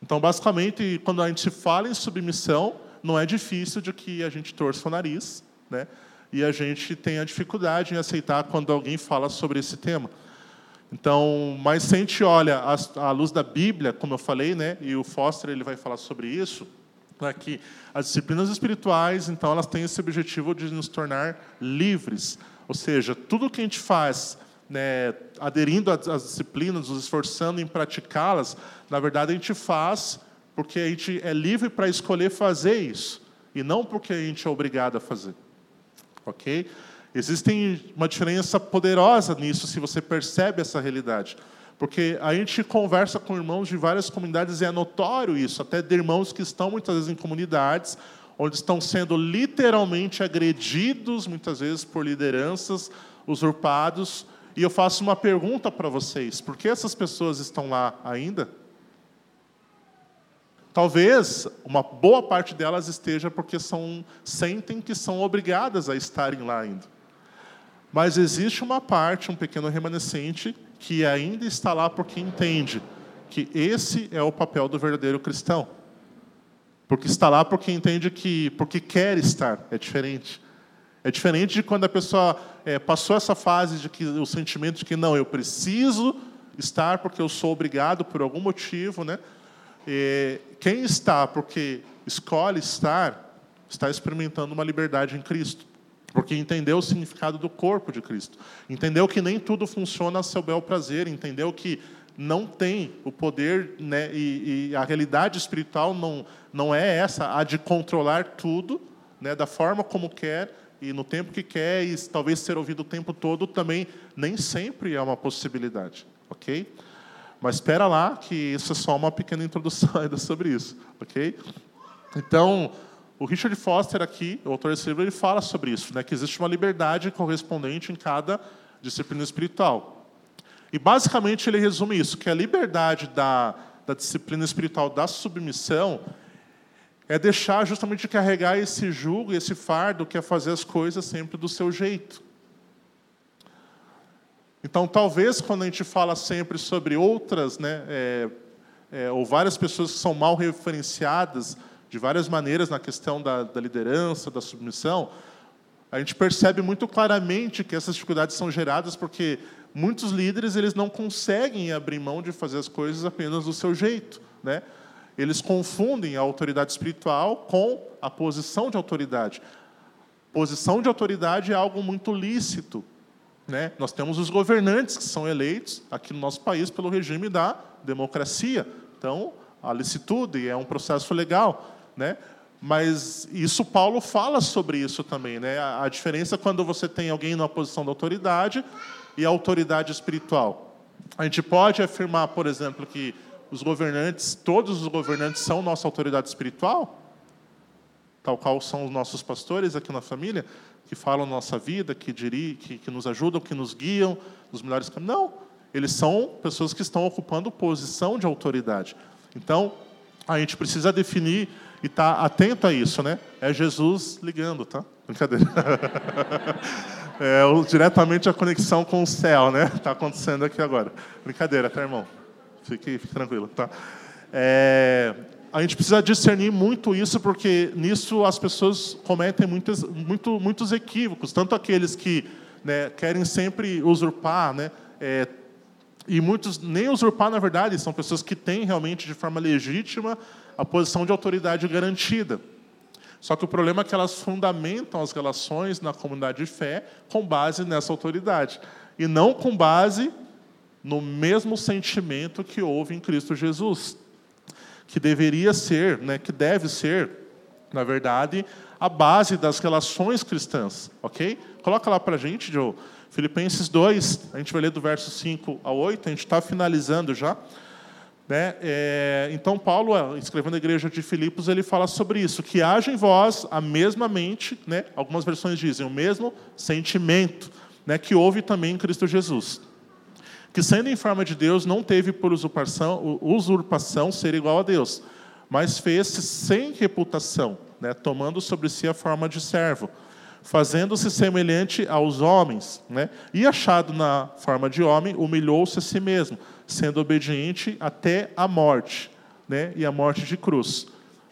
Então, basicamente, quando a gente fala em submissão, não é difícil de que a gente torça o nariz, né? E a gente tenha dificuldade em aceitar quando alguém fala sobre esse tema. Então, mas se a gente olha à luz da Bíblia, como eu falei, né? E o Foster ele vai falar sobre isso né, que as disciplinas espirituais, então, elas têm esse objetivo de nos tornar livres. Ou seja, tudo que a gente faz né, aderindo às disciplinas, nos esforçando em praticá-las, na verdade a gente faz porque a gente é livre para escolher fazer isso e não porque a gente é obrigado a fazer. Ok? Existe uma diferença poderosa nisso se você percebe essa realidade. Porque a gente conversa com irmãos de várias comunidades e é notório isso, até de irmãos que estão muitas vezes em comunidades onde estão sendo literalmente agredidos, muitas vezes por lideranças usurpados, E eu faço uma pergunta para vocês: por que essas pessoas estão lá ainda? Talvez uma boa parte delas esteja porque são, sentem que são obrigadas a estarem lá ainda. Mas existe uma parte, um pequeno remanescente, que ainda está lá porque entende que esse é o papel do verdadeiro cristão. Porque está lá porque entende que, porque quer estar, é diferente. É diferente de quando a pessoa é, passou essa fase de que o sentimento de que não, eu preciso estar porque eu sou obrigado por algum motivo, né? E quem está porque escolhe estar, está experimentando uma liberdade em Cristo. Porque entendeu o significado do corpo de Cristo. Entendeu que nem tudo funciona a seu bel prazer. Entendeu que não tem o poder, né, e, e, a realidade espiritual não, não é essa, a de controlar tudo né, da forma como quer e no tempo que quer, e talvez ser ouvido o tempo todo também nem sempre é uma possibilidade. Ok? Mas espera lá, que isso é só uma pequena introdução ainda sobre isso. Ok? Então. O Richard Foster aqui, o autor desse livro, ele fala sobre isso, né, que existe uma liberdade correspondente em cada disciplina espiritual. E basicamente ele resume isso, que a liberdade da, da disciplina espiritual da submissão é deixar justamente de carregar esse jugo, esse fardo, que é fazer as coisas sempre do seu jeito. Então, talvez quando a gente fala sempre sobre outras, né, é, é, ou várias pessoas que são mal referenciadas de várias maneiras na questão da, da liderança, da submissão, a gente percebe muito claramente que essas dificuldades são geradas porque muitos líderes eles não conseguem abrir mão de fazer as coisas apenas do seu jeito, né? Eles confundem a autoridade espiritual com a posição de autoridade. Posição de autoridade é algo muito lícito, né? Nós temos os governantes que são eleitos aqui no nosso país pelo regime da democracia. Então, a licitude é um processo legal né? Mas isso Paulo fala sobre isso também, né? A, diferença quando você tem alguém numa posição de autoridade e a autoridade espiritual. A gente pode afirmar, por exemplo, que os governantes, todos os governantes são nossa autoridade espiritual, tal qual são os nossos pastores aqui na família, que falam nossa vida, que, diri, que, que nos ajudam, que nos guiam nos melhores caminhos. Não, eles são pessoas que estão ocupando posição de autoridade. Então, a gente precisa definir e tá atento a isso, né? É Jesus ligando, tá? Brincadeira. É diretamente a conexão com o céu, né? Está acontecendo aqui agora. Brincadeira, tá, irmão? Fique, fique tranquilo, tá? É, a gente precisa discernir muito isso, porque nisso as pessoas cometem muitos, muito, muitos equívocos, tanto aqueles que né, querem sempre usurpar, né, é, e muitos nem usurpar, na verdade, são pessoas que têm realmente de forma legítima a posição de autoridade garantida. Só que o problema é que elas fundamentam as relações na comunidade de fé com base nessa autoridade e não com base no mesmo sentimento que houve em Cristo Jesus, que deveria ser, né, que deve ser, na verdade, a base das relações cristãs, ok? Coloca lá para a gente, Joe. Filipenses 2, a gente vai ler do verso 5 ao 8, a gente está finalizando já. Né? É, então, Paulo, escrevendo a igreja de Filipos, ele fala sobre isso, que haja em vós a mesma mente, né? algumas versões dizem, o mesmo sentimento né? que houve também em Cristo Jesus. Que, sendo em forma de Deus, não teve por usurpação, usurpação ser igual a Deus, mas fez-se sem reputação, né? tomando sobre si a forma de servo, fazendo-se semelhante aos homens, né? e achado na forma de homem, humilhou-se a si mesmo, sendo obediente até a morte, né? E a morte de cruz,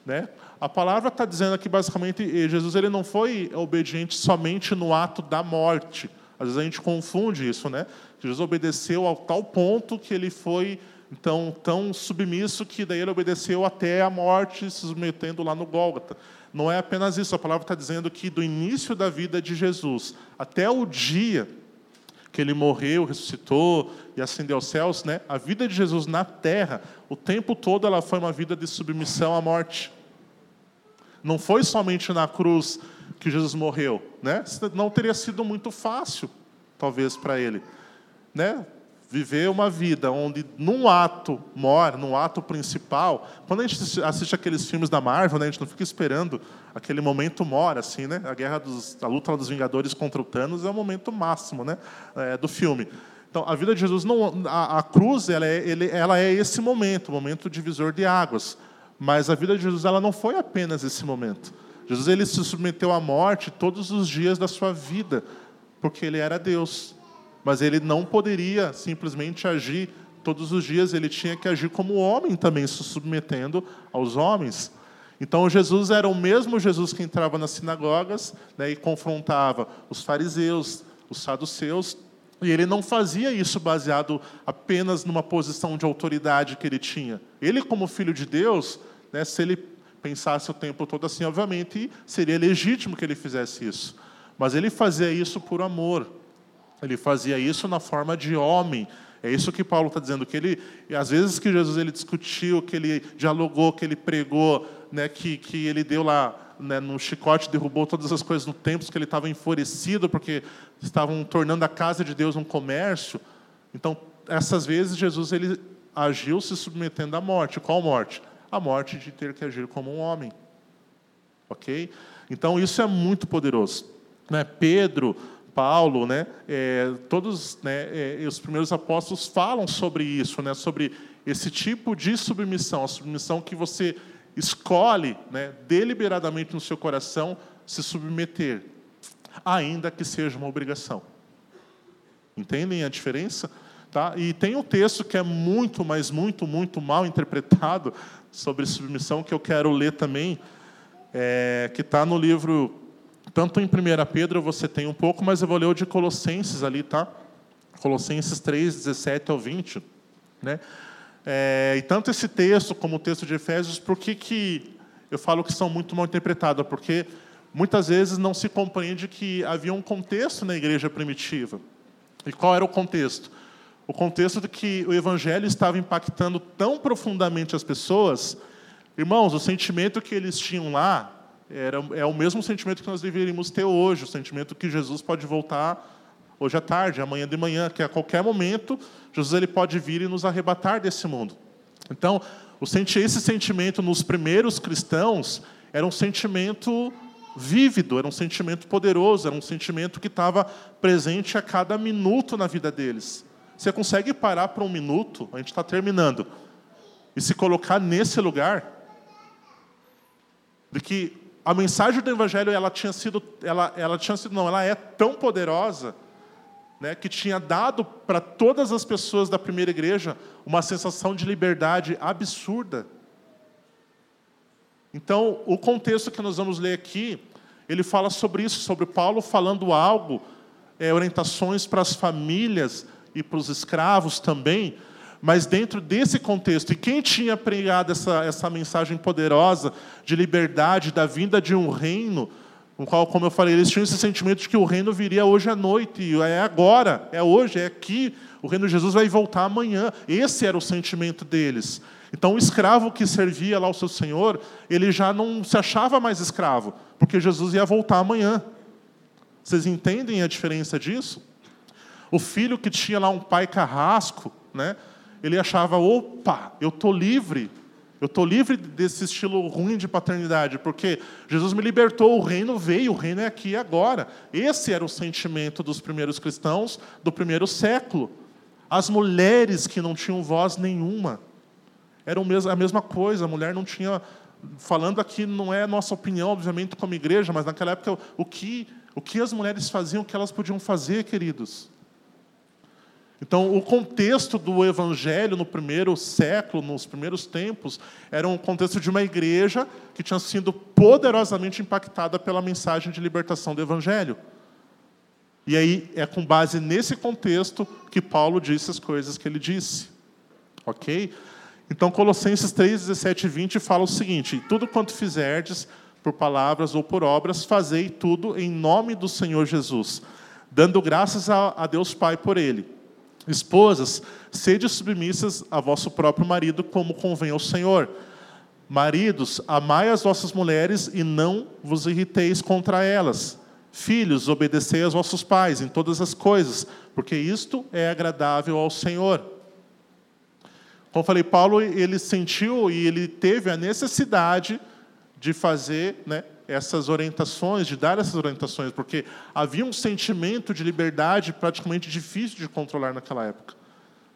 né? A palavra está dizendo aqui basicamente Jesus ele não foi obediente somente no ato da morte. Às vezes a gente confunde isso, né? Jesus obedeceu ao tal ponto que ele foi então tão submisso que daí ele obedeceu até a morte, se submetendo lá no Gólgota. Não é apenas isso. A palavra está dizendo que do início da vida de Jesus até o dia que ele morreu, ressuscitou e ascendeu aos céus, né? A vida de Jesus na terra, o tempo todo ela foi uma vida de submissão à morte. Não foi somente na cruz que Jesus morreu, né? Não teria sido muito fácil, talvez para ele, né? Viver uma vida onde num ato maior, num ato principal, quando a gente assiste aqueles filmes da Marvel, né, a gente não fica esperando aquele momento maior, assim, né? A guerra dos, a luta dos Vingadores contra o Thanos é o momento máximo, né, é, do filme. Então, a vida de Jesus não, a, a cruz, ela é, ele, ela é esse momento, o momento divisor de águas. Mas a vida de Jesus, ela não foi apenas esse momento. Jesus ele se submeteu à morte todos os dias da sua vida, porque ele era Deus mas ele não poderia simplesmente agir todos os dias, ele tinha que agir como homem também, se submetendo aos homens. Então Jesus era o mesmo Jesus que entrava nas sinagogas né, e confrontava os fariseus, os saduceus, e ele não fazia isso baseado apenas numa posição de autoridade que ele tinha. Ele, como filho de Deus, né, se ele pensasse o tempo todo assim, obviamente seria legítimo que ele fizesse isso. Mas ele fazia isso por amor, ele fazia isso na forma de homem. É isso que Paulo está dizendo, que ele, às vezes que Jesus ele discutiu, que ele dialogou, que ele pregou, né, que, que ele deu lá né, no chicote, derrubou todas as coisas no templo, que ele estava enfurecido porque estavam tornando a casa de Deus um comércio. Então, essas vezes Jesus ele agiu se submetendo à morte. Qual morte? A morte de ter que agir como um homem. Ok? Então isso é muito poderoso. Né? Pedro, Paulo, né, é, todos né, é, os primeiros apóstolos falam sobre isso, né, sobre esse tipo de submissão, a submissão que você escolhe né, deliberadamente no seu coração se submeter, ainda que seja uma obrigação. Entendem a diferença? Tá? E tem um texto que é muito, mas muito, muito mal interpretado sobre submissão, que eu quero ler também, é, que está no livro tanto em 1 Pedro você tem um pouco, mas eu vou ler o de Colossenses ali, tá? Colossenses 3, 17 ao 20. Né? É, e tanto esse texto como o texto de Efésios, por que, que eu falo que são muito mal interpretados? Porque muitas vezes não se compreende que havia um contexto na igreja primitiva. E qual era o contexto? O contexto de que o evangelho estava impactando tão profundamente as pessoas. Irmãos, o sentimento que eles tinham lá era, é o mesmo sentimento que nós deveríamos ter hoje, o sentimento que Jesus pode voltar hoje à tarde, amanhã de manhã, que a qualquer momento Jesus ele pode vir e nos arrebatar desse mundo. Então, esse sentimento nos primeiros cristãos era um sentimento vívido, era um sentimento poderoso, era um sentimento que estava presente a cada minuto na vida deles. Você consegue parar para um minuto, a gente está terminando, e se colocar nesse lugar? De que a mensagem do evangelho ela tinha sido ela, ela tinha sido não ela é tão poderosa né, que tinha dado para todas as pessoas da primeira igreja uma sensação de liberdade absurda. Então o contexto que nós vamos ler aqui ele fala sobre isso sobre Paulo falando algo é, orientações para as famílias e para os escravos também mas dentro desse contexto. E quem tinha pregado essa, essa mensagem poderosa de liberdade, da vinda de um reino, no qual, como eu falei, eles tinham esse sentimento de que o reino viria hoje à noite, e é agora, é hoje, é aqui, o reino de Jesus vai voltar amanhã. Esse era o sentimento deles. Então, o escravo que servia lá ao seu senhor, ele já não se achava mais escravo, porque Jesus ia voltar amanhã. Vocês entendem a diferença disso? O filho que tinha lá um pai carrasco, né? Ele achava, opa, eu estou livre. Eu estou livre desse estilo ruim de paternidade, porque Jesus me libertou, o reino veio, o reino é aqui e agora. Esse era o sentimento dos primeiros cristãos do primeiro século. As mulheres que não tinham voz nenhuma. Era a mesma coisa, a mulher não tinha. Falando aqui, não é nossa opinião, obviamente, como igreja, mas naquela época, o que, o que as mulheres faziam, o que elas podiam fazer, queridos? Então, o contexto do evangelho no primeiro século, nos primeiros tempos, era um contexto de uma igreja que tinha sido poderosamente impactada pela mensagem de libertação do evangelho. E aí é com base nesse contexto que Paulo disse as coisas que ele disse. OK? Então, Colossenses 3, 17 e 20 fala o seguinte: Tudo quanto fizerdes, por palavras ou por obras, fazei tudo em nome do Senhor Jesus, dando graças a Deus Pai por ele Esposas, sede submissas a vosso próprio marido, como convém ao Senhor. Maridos, amai as vossas mulheres e não vos irriteis contra elas. Filhos, obedecei aos vossos pais em todas as coisas, porque isto é agradável ao Senhor. Como falei, Paulo ele sentiu e ele teve a necessidade de fazer né, essas orientações, de dar essas orientações, porque havia um sentimento de liberdade praticamente difícil de controlar naquela época.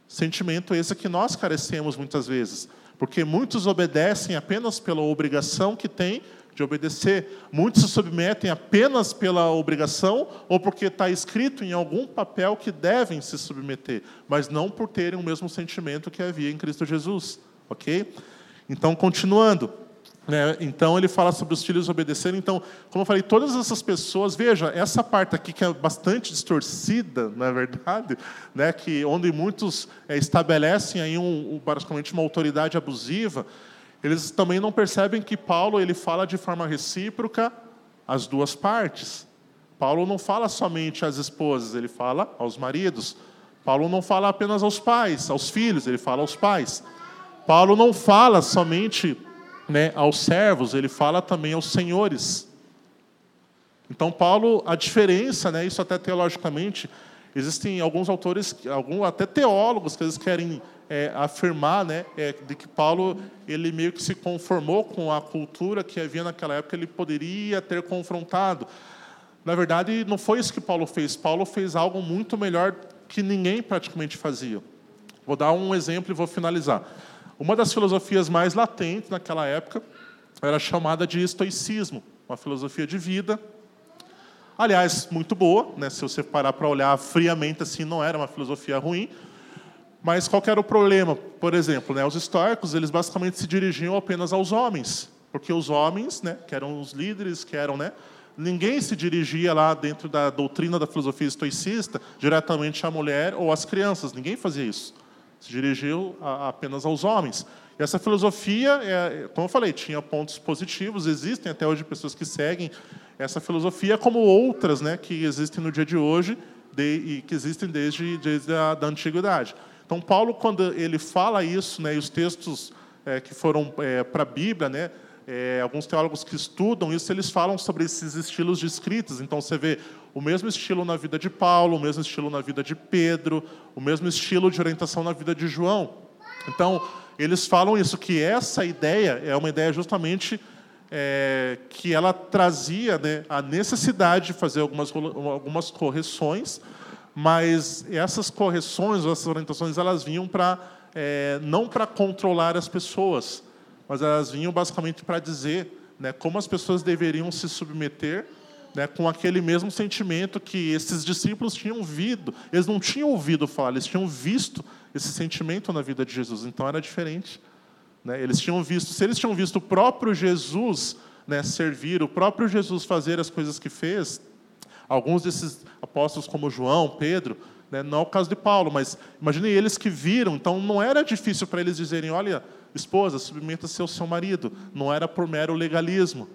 Sentimento esse que nós carecemos muitas vezes, porque muitos obedecem apenas pela obrigação que têm de obedecer. Muitos se submetem apenas pela obrigação ou porque está escrito em algum papel que devem se submeter, mas não por terem o mesmo sentimento que havia em Cristo Jesus. Ok? Então, continuando. Né? Então, ele fala sobre os filhos obedecerem. Então, como eu falei, todas essas pessoas, veja, essa parte aqui que é bastante distorcida, na é verdade, né? que onde muitos é, estabelecem aí um, um, basicamente uma autoridade abusiva, eles também não percebem que Paulo ele fala de forma recíproca as duas partes. Paulo não fala somente às esposas, ele fala aos maridos. Paulo não fala apenas aos pais, aos filhos, ele fala aos pais. Paulo não fala somente né, aos servos, ele fala também aos senhores. Então, Paulo, a diferença, né, isso até teologicamente, existem alguns autores, alguns, até teólogos, que eles querem é, afirmar né, é, de que Paulo ele meio que se conformou com a cultura que havia naquela época, ele poderia ter confrontado. Na verdade, não foi isso que Paulo fez. Paulo fez algo muito melhor que ninguém praticamente fazia. Vou dar um exemplo e vou finalizar. Uma das filosofias mais latentes naquela época era chamada de estoicismo, uma filosofia de vida. Aliás, muito boa, né? se você parar para olhar friamente assim, não era uma filosofia ruim, mas qual era o problema? Por exemplo, né, os estoicos eles basicamente se dirigiam apenas aos homens, porque os homens, né, que eram os líderes, que eram, né, ninguém se dirigia lá dentro da doutrina da filosofia estoicista diretamente à mulher ou às crianças, ninguém fazia isso. Se dirigiu a, apenas aos homens. E essa filosofia, é, como eu falei, tinha pontos positivos, existem até hoje pessoas que seguem essa filosofia, como outras né, que existem no dia de hoje de, e que existem desde, desde a da antiguidade. Então, Paulo, quando ele fala isso, né, e os textos é, que foram é, para a Bíblia, né, é, alguns teólogos que estudam isso, eles falam sobre esses estilos de escritas. Então, você vê o mesmo estilo na vida de Paulo, o mesmo estilo na vida de Pedro, o mesmo estilo de orientação na vida de João. Então, eles falam isso, que essa ideia é uma ideia justamente é, que ela trazia né, a necessidade de fazer algumas, algumas correções mas essas correções, essas orientações, elas vinham para é, não para controlar as pessoas, mas elas vinham basicamente para dizer né, como as pessoas deveriam se submeter né, com aquele mesmo sentimento que esses discípulos tinham ouvido. Eles não tinham ouvido falar, eles tinham visto esse sentimento na vida de Jesus. Então era diferente. Né? Eles tinham visto, se eles tinham visto o próprio Jesus né, servir, o próprio Jesus fazer as coisas que fez, Alguns desses apóstolos, como João, Pedro, né, não é o caso de Paulo, mas imagine eles que viram, então não era difícil para eles dizerem: olha, esposa, submeta-se ao seu marido. Não era por mero legalismo.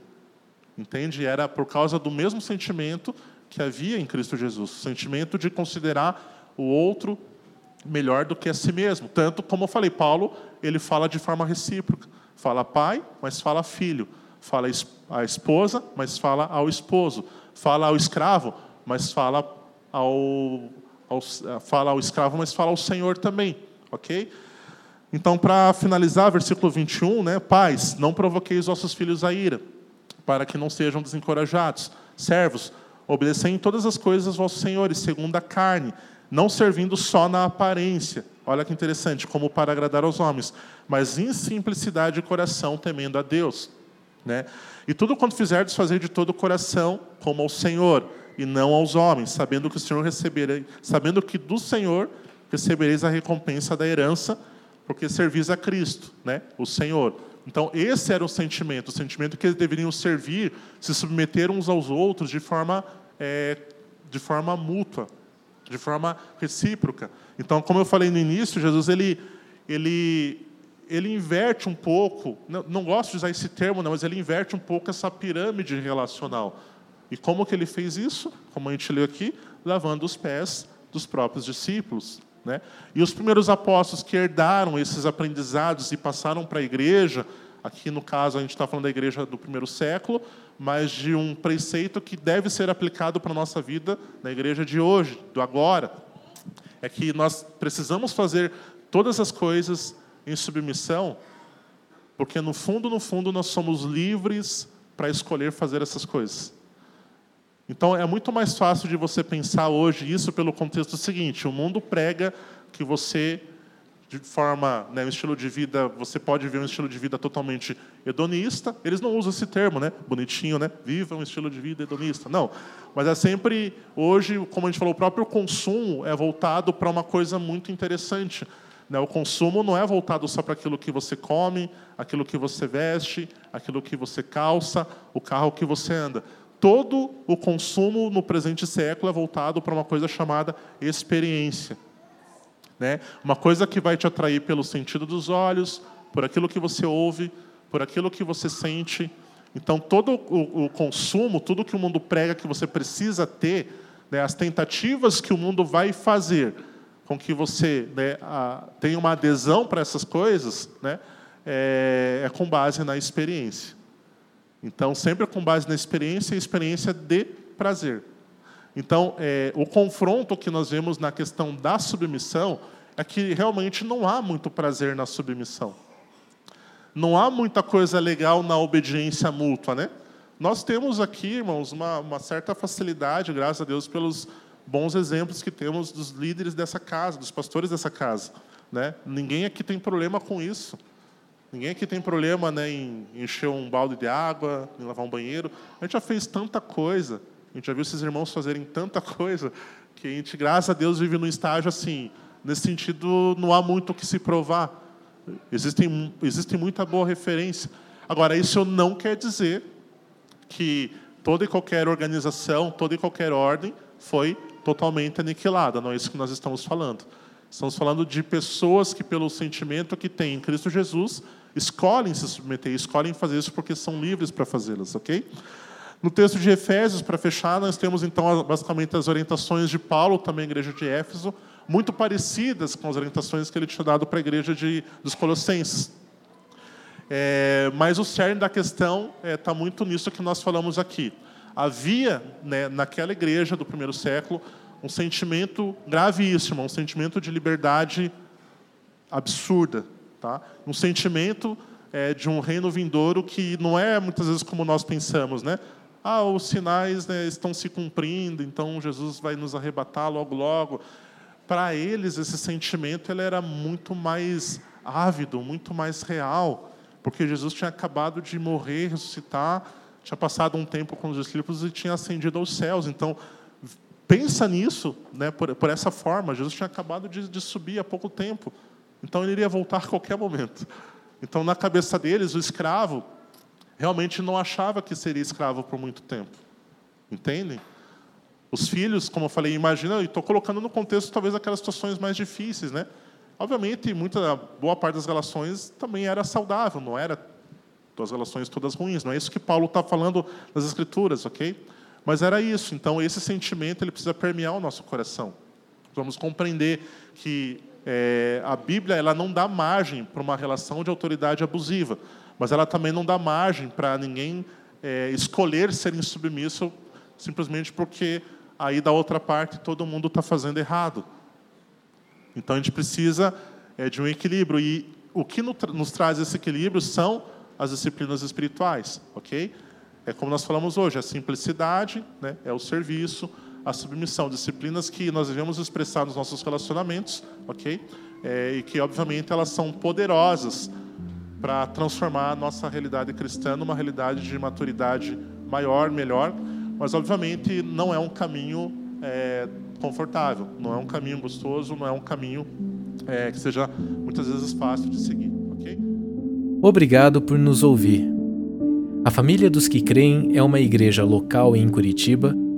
Entende? Era por causa do mesmo sentimento que havia em Cristo Jesus o sentimento de considerar o outro melhor do que a si mesmo. Tanto, como eu falei, Paulo, ele fala de forma recíproca. Fala pai, mas fala filho. Fala a esposa, mas fala ao esposo fala ao escravo, mas fala ao, ao, fala ao escravo, mas fala ao Senhor também, ok? Então, para finalizar, versículo 21, né? Pais, não provoqueis vossos filhos a ira, para que não sejam desencorajados. Servos, obedecei em todas as coisas aos vossos senhores, segundo a carne, não servindo só na aparência. Olha que interessante, como para agradar aos homens, mas em simplicidade de coração, temendo a Deus. Né? E tudo quanto fizerdes, fazer de todo o coração, como ao Senhor, e não aos homens, sabendo que o Senhor receberei, sabendo que do Senhor recebereis a recompensa da herança, porque servis a Cristo, né? o Senhor. Então, esse era o sentimento, o sentimento que eles deveriam servir, se submeter uns aos outros de forma, é, de forma mútua, de forma recíproca. Então, como eu falei no início, Jesus ele, ele ele inverte um pouco, não, não, gosto de usar esse termo, não, mas ele inverte um pouco essa pirâmide relacional. E como que ele fez isso? Como a gente leu aqui, lavando os pés dos próprios discípulos. Né? E os primeiros apóstolos que herdaram esses aprendizados e passaram para a igreja, Aqui, no caso, a gente está falando da igreja do primeiro século, mas de um preceito que deve ser aplicado para a nossa vida na igreja de hoje, do agora. É que nós precisamos fazer todas as coisas em submissão, porque no fundo, no fundo, nós somos livres para escolher fazer essas coisas. Então é muito mais fácil de você pensar hoje isso pelo contexto seguinte: o mundo prega que você de forma, né, um estilo de vida, você pode ver um estilo de vida totalmente hedonista. Eles não usam esse termo, né? Bonitinho, né? Viva um estilo de vida hedonista. Não, mas é sempre hoje, como a gente falou, o próprio consumo é voltado para uma coisa muito interessante. Né? O consumo não é voltado só para aquilo que você come, aquilo que você veste, aquilo que você calça, o carro que você anda. Todo o consumo no presente século é voltado para uma coisa chamada experiência. Né? Uma coisa que vai te atrair pelo sentido dos olhos, por aquilo que você ouve, por aquilo que você sente. Então, todo o, o consumo, tudo que o mundo prega que você precisa ter, né, as tentativas que o mundo vai fazer com que você né, a, tenha uma adesão para essas coisas, né, é, é, com base na experiência. Então, sempre com base na experiência e experiência de prazer. Então, é, o confronto que nós vemos na questão da submissão é que realmente não há muito prazer na submissão. Não há muita coisa legal na obediência mútua, né? Nós temos aqui, irmãos, uma, uma certa facilidade, graças a Deus, pelos bons exemplos que temos dos líderes dessa casa, dos pastores dessa casa. Né? Ninguém aqui tem problema com isso. Ninguém aqui tem problema né, em encher um balde de água, em lavar um banheiro. A gente já fez tanta coisa. A gente já viu esses irmãos fazerem tanta coisa que a gente, graças a Deus, vive num estágio assim. Nesse sentido, não há muito o que se provar. Existem, existe muita boa referência. Agora, isso não quer dizer que toda e qualquer organização, toda e qualquer ordem foi totalmente aniquilada. Não é isso que nós estamos falando. Estamos falando de pessoas que, pelo sentimento que têm em Cristo Jesus, escolhem se submeter, escolhem fazer isso porque são livres para fazê-las, ok? No texto de Efésios, para fechar, nós temos então basicamente as orientações de Paulo, também à igreja de Éfeso, muito parecidas com as orientações que ele tinha dado para a igreja de, dos Colossenses. É, mas o cerne da questão está é, tá muito nisso que nós falamos aqui. Havia, né, naquela igreja do primeiro século, um sentimento gravíssimo, um sentimento de liberdade absurda, tá? um sentimento é, de um reino vindouro que não é muitas vezes como nós pensamos, né? ah, os sinais né, estão se cumprindo, então Jesus vai nos arrebatar logo, logo. Para eles, esse sentimento ele era muito mais ávido, muito mais real, porque Jesus tinha acabado de morrer, ressuscitar, tinha passado um tempo com os discípulos e tinha ascendido aos céus. Então, pensa nisso né, por, por essa forma. Jesus tinha acabado de, de subir há pouco tempo, então ele iria voltar a qualquer momento. Então, na cabeça deles, o escravo realmente não achava que seria escravo por muito tempo. Entendem? Os filhos, como eu falei, imagina, e estou colocando no contexto talvez aquelas situações mais difíceis, né? Obviamente, muita boa parte das relações também era saudável, não era as relações todas ruins. Não é isso que Paulo está falando nas Escrituras, ok? Mas era isso. Então, esse sentimento ele precisa permear o nosso coração. Vamos compreender que é, a Bíblia ela não dá margem para uma relação de autoridade abusiva mas ela também não dá margem para ninguém é, escolher ser insubmisso simplesmente porque aí da outra parte todo mundo está fazendo errado. Então a gente precisa é, de um equilíbrio e o que nos traz esse equilíbrio são as disciplinas espirituais, ok? É como nós falamos hoje, a simplicidade, né, é o serviço, a submissão, disciplinas que nós devemos expressar nos nossos relacionamentos, ok? É, e que obviamente elas são poderosas para transformar a nossa realidade cristã numa realidade de maturidade maior, melhor, mas obviamente não é um caminho é, confortável, não é um caminho gostoso, não é um caminho é, que seja muitas vezes fácil de seguir, ok? Obrigado por nos ouvir. A Família dos que Creem é uma igreja local em Curitiba